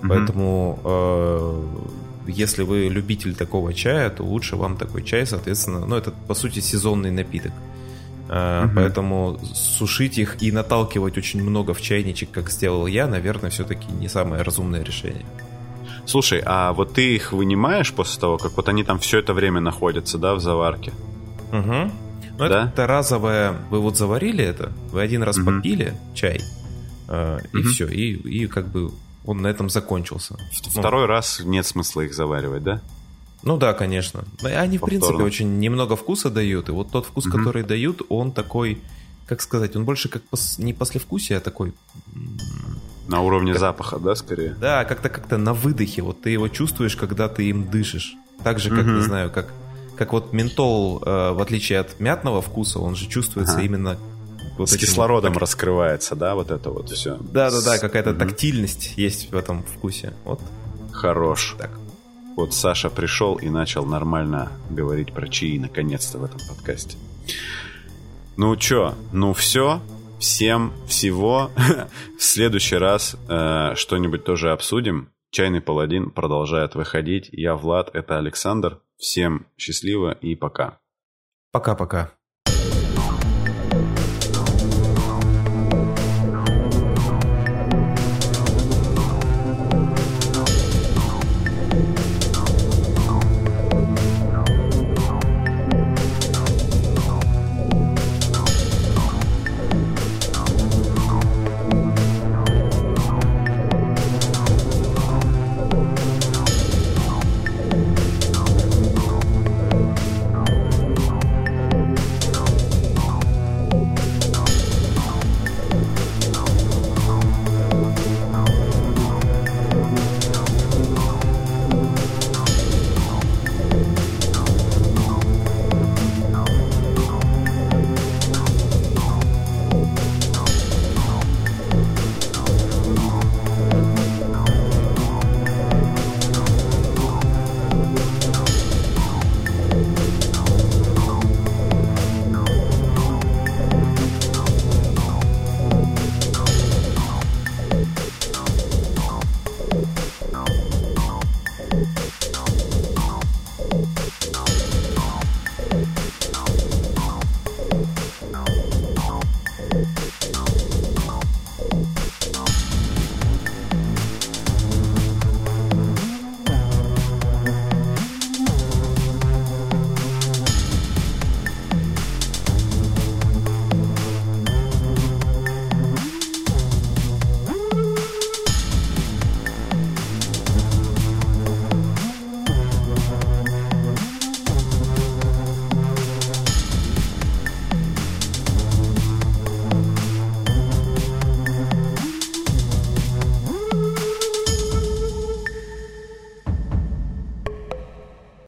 Угу. Поэтому э, если вы любитель такого чая, то лучше вам такой чай, соответственно, ну это по сути сезонный напиток. Uh-huh. Поэтому сушить их и наталкивать очень много в чайничек, как сделал я, наверное, все-таки не самое разумное решение. Слушай, а вот ты их вынимаешь после того, как вот они там все это время находятся, да, в заварке? Угу. Ну, да? это разовое. Вы вот заварили это, вы один раз угу. попили чай, э, и угу. все, и, и как бы он на этом закончился. Второй ну, раз нет смысла их заваривать, да? Ну да, конечно. Они, в принципе, очень немного вкуса дают. И вот тот вкус, угу. который дают, он такой, как сказать, он больше как пос... не послевкусие, а такой... На уровне как... запаха, да, скорее? Да, как-то как-то на выдохе. Вот ты его чувствуешь, когда ты им дышишь. Так же, как, угу. не знаю, как, как вот ментол, э, в отличие от мятного вкуса, он же чувствуется ага. именно вот С этим, кислородом так... раскрывается, да, вот это вот все. Да, да, да, какая-то угу. тактильность есть в этом вкусе. Вот. Хорош. Так. Вот Саша пришел и начал нормально говорить про чаи наконец-то в этом подкасте. Ну чё, ну все, всем всего. в следующий раз э, что-нибудь тоже обсудим. Чайный паладин продолжает выходить. Я Влад, это Александр. Всем счастливо и пока. Пока-пока.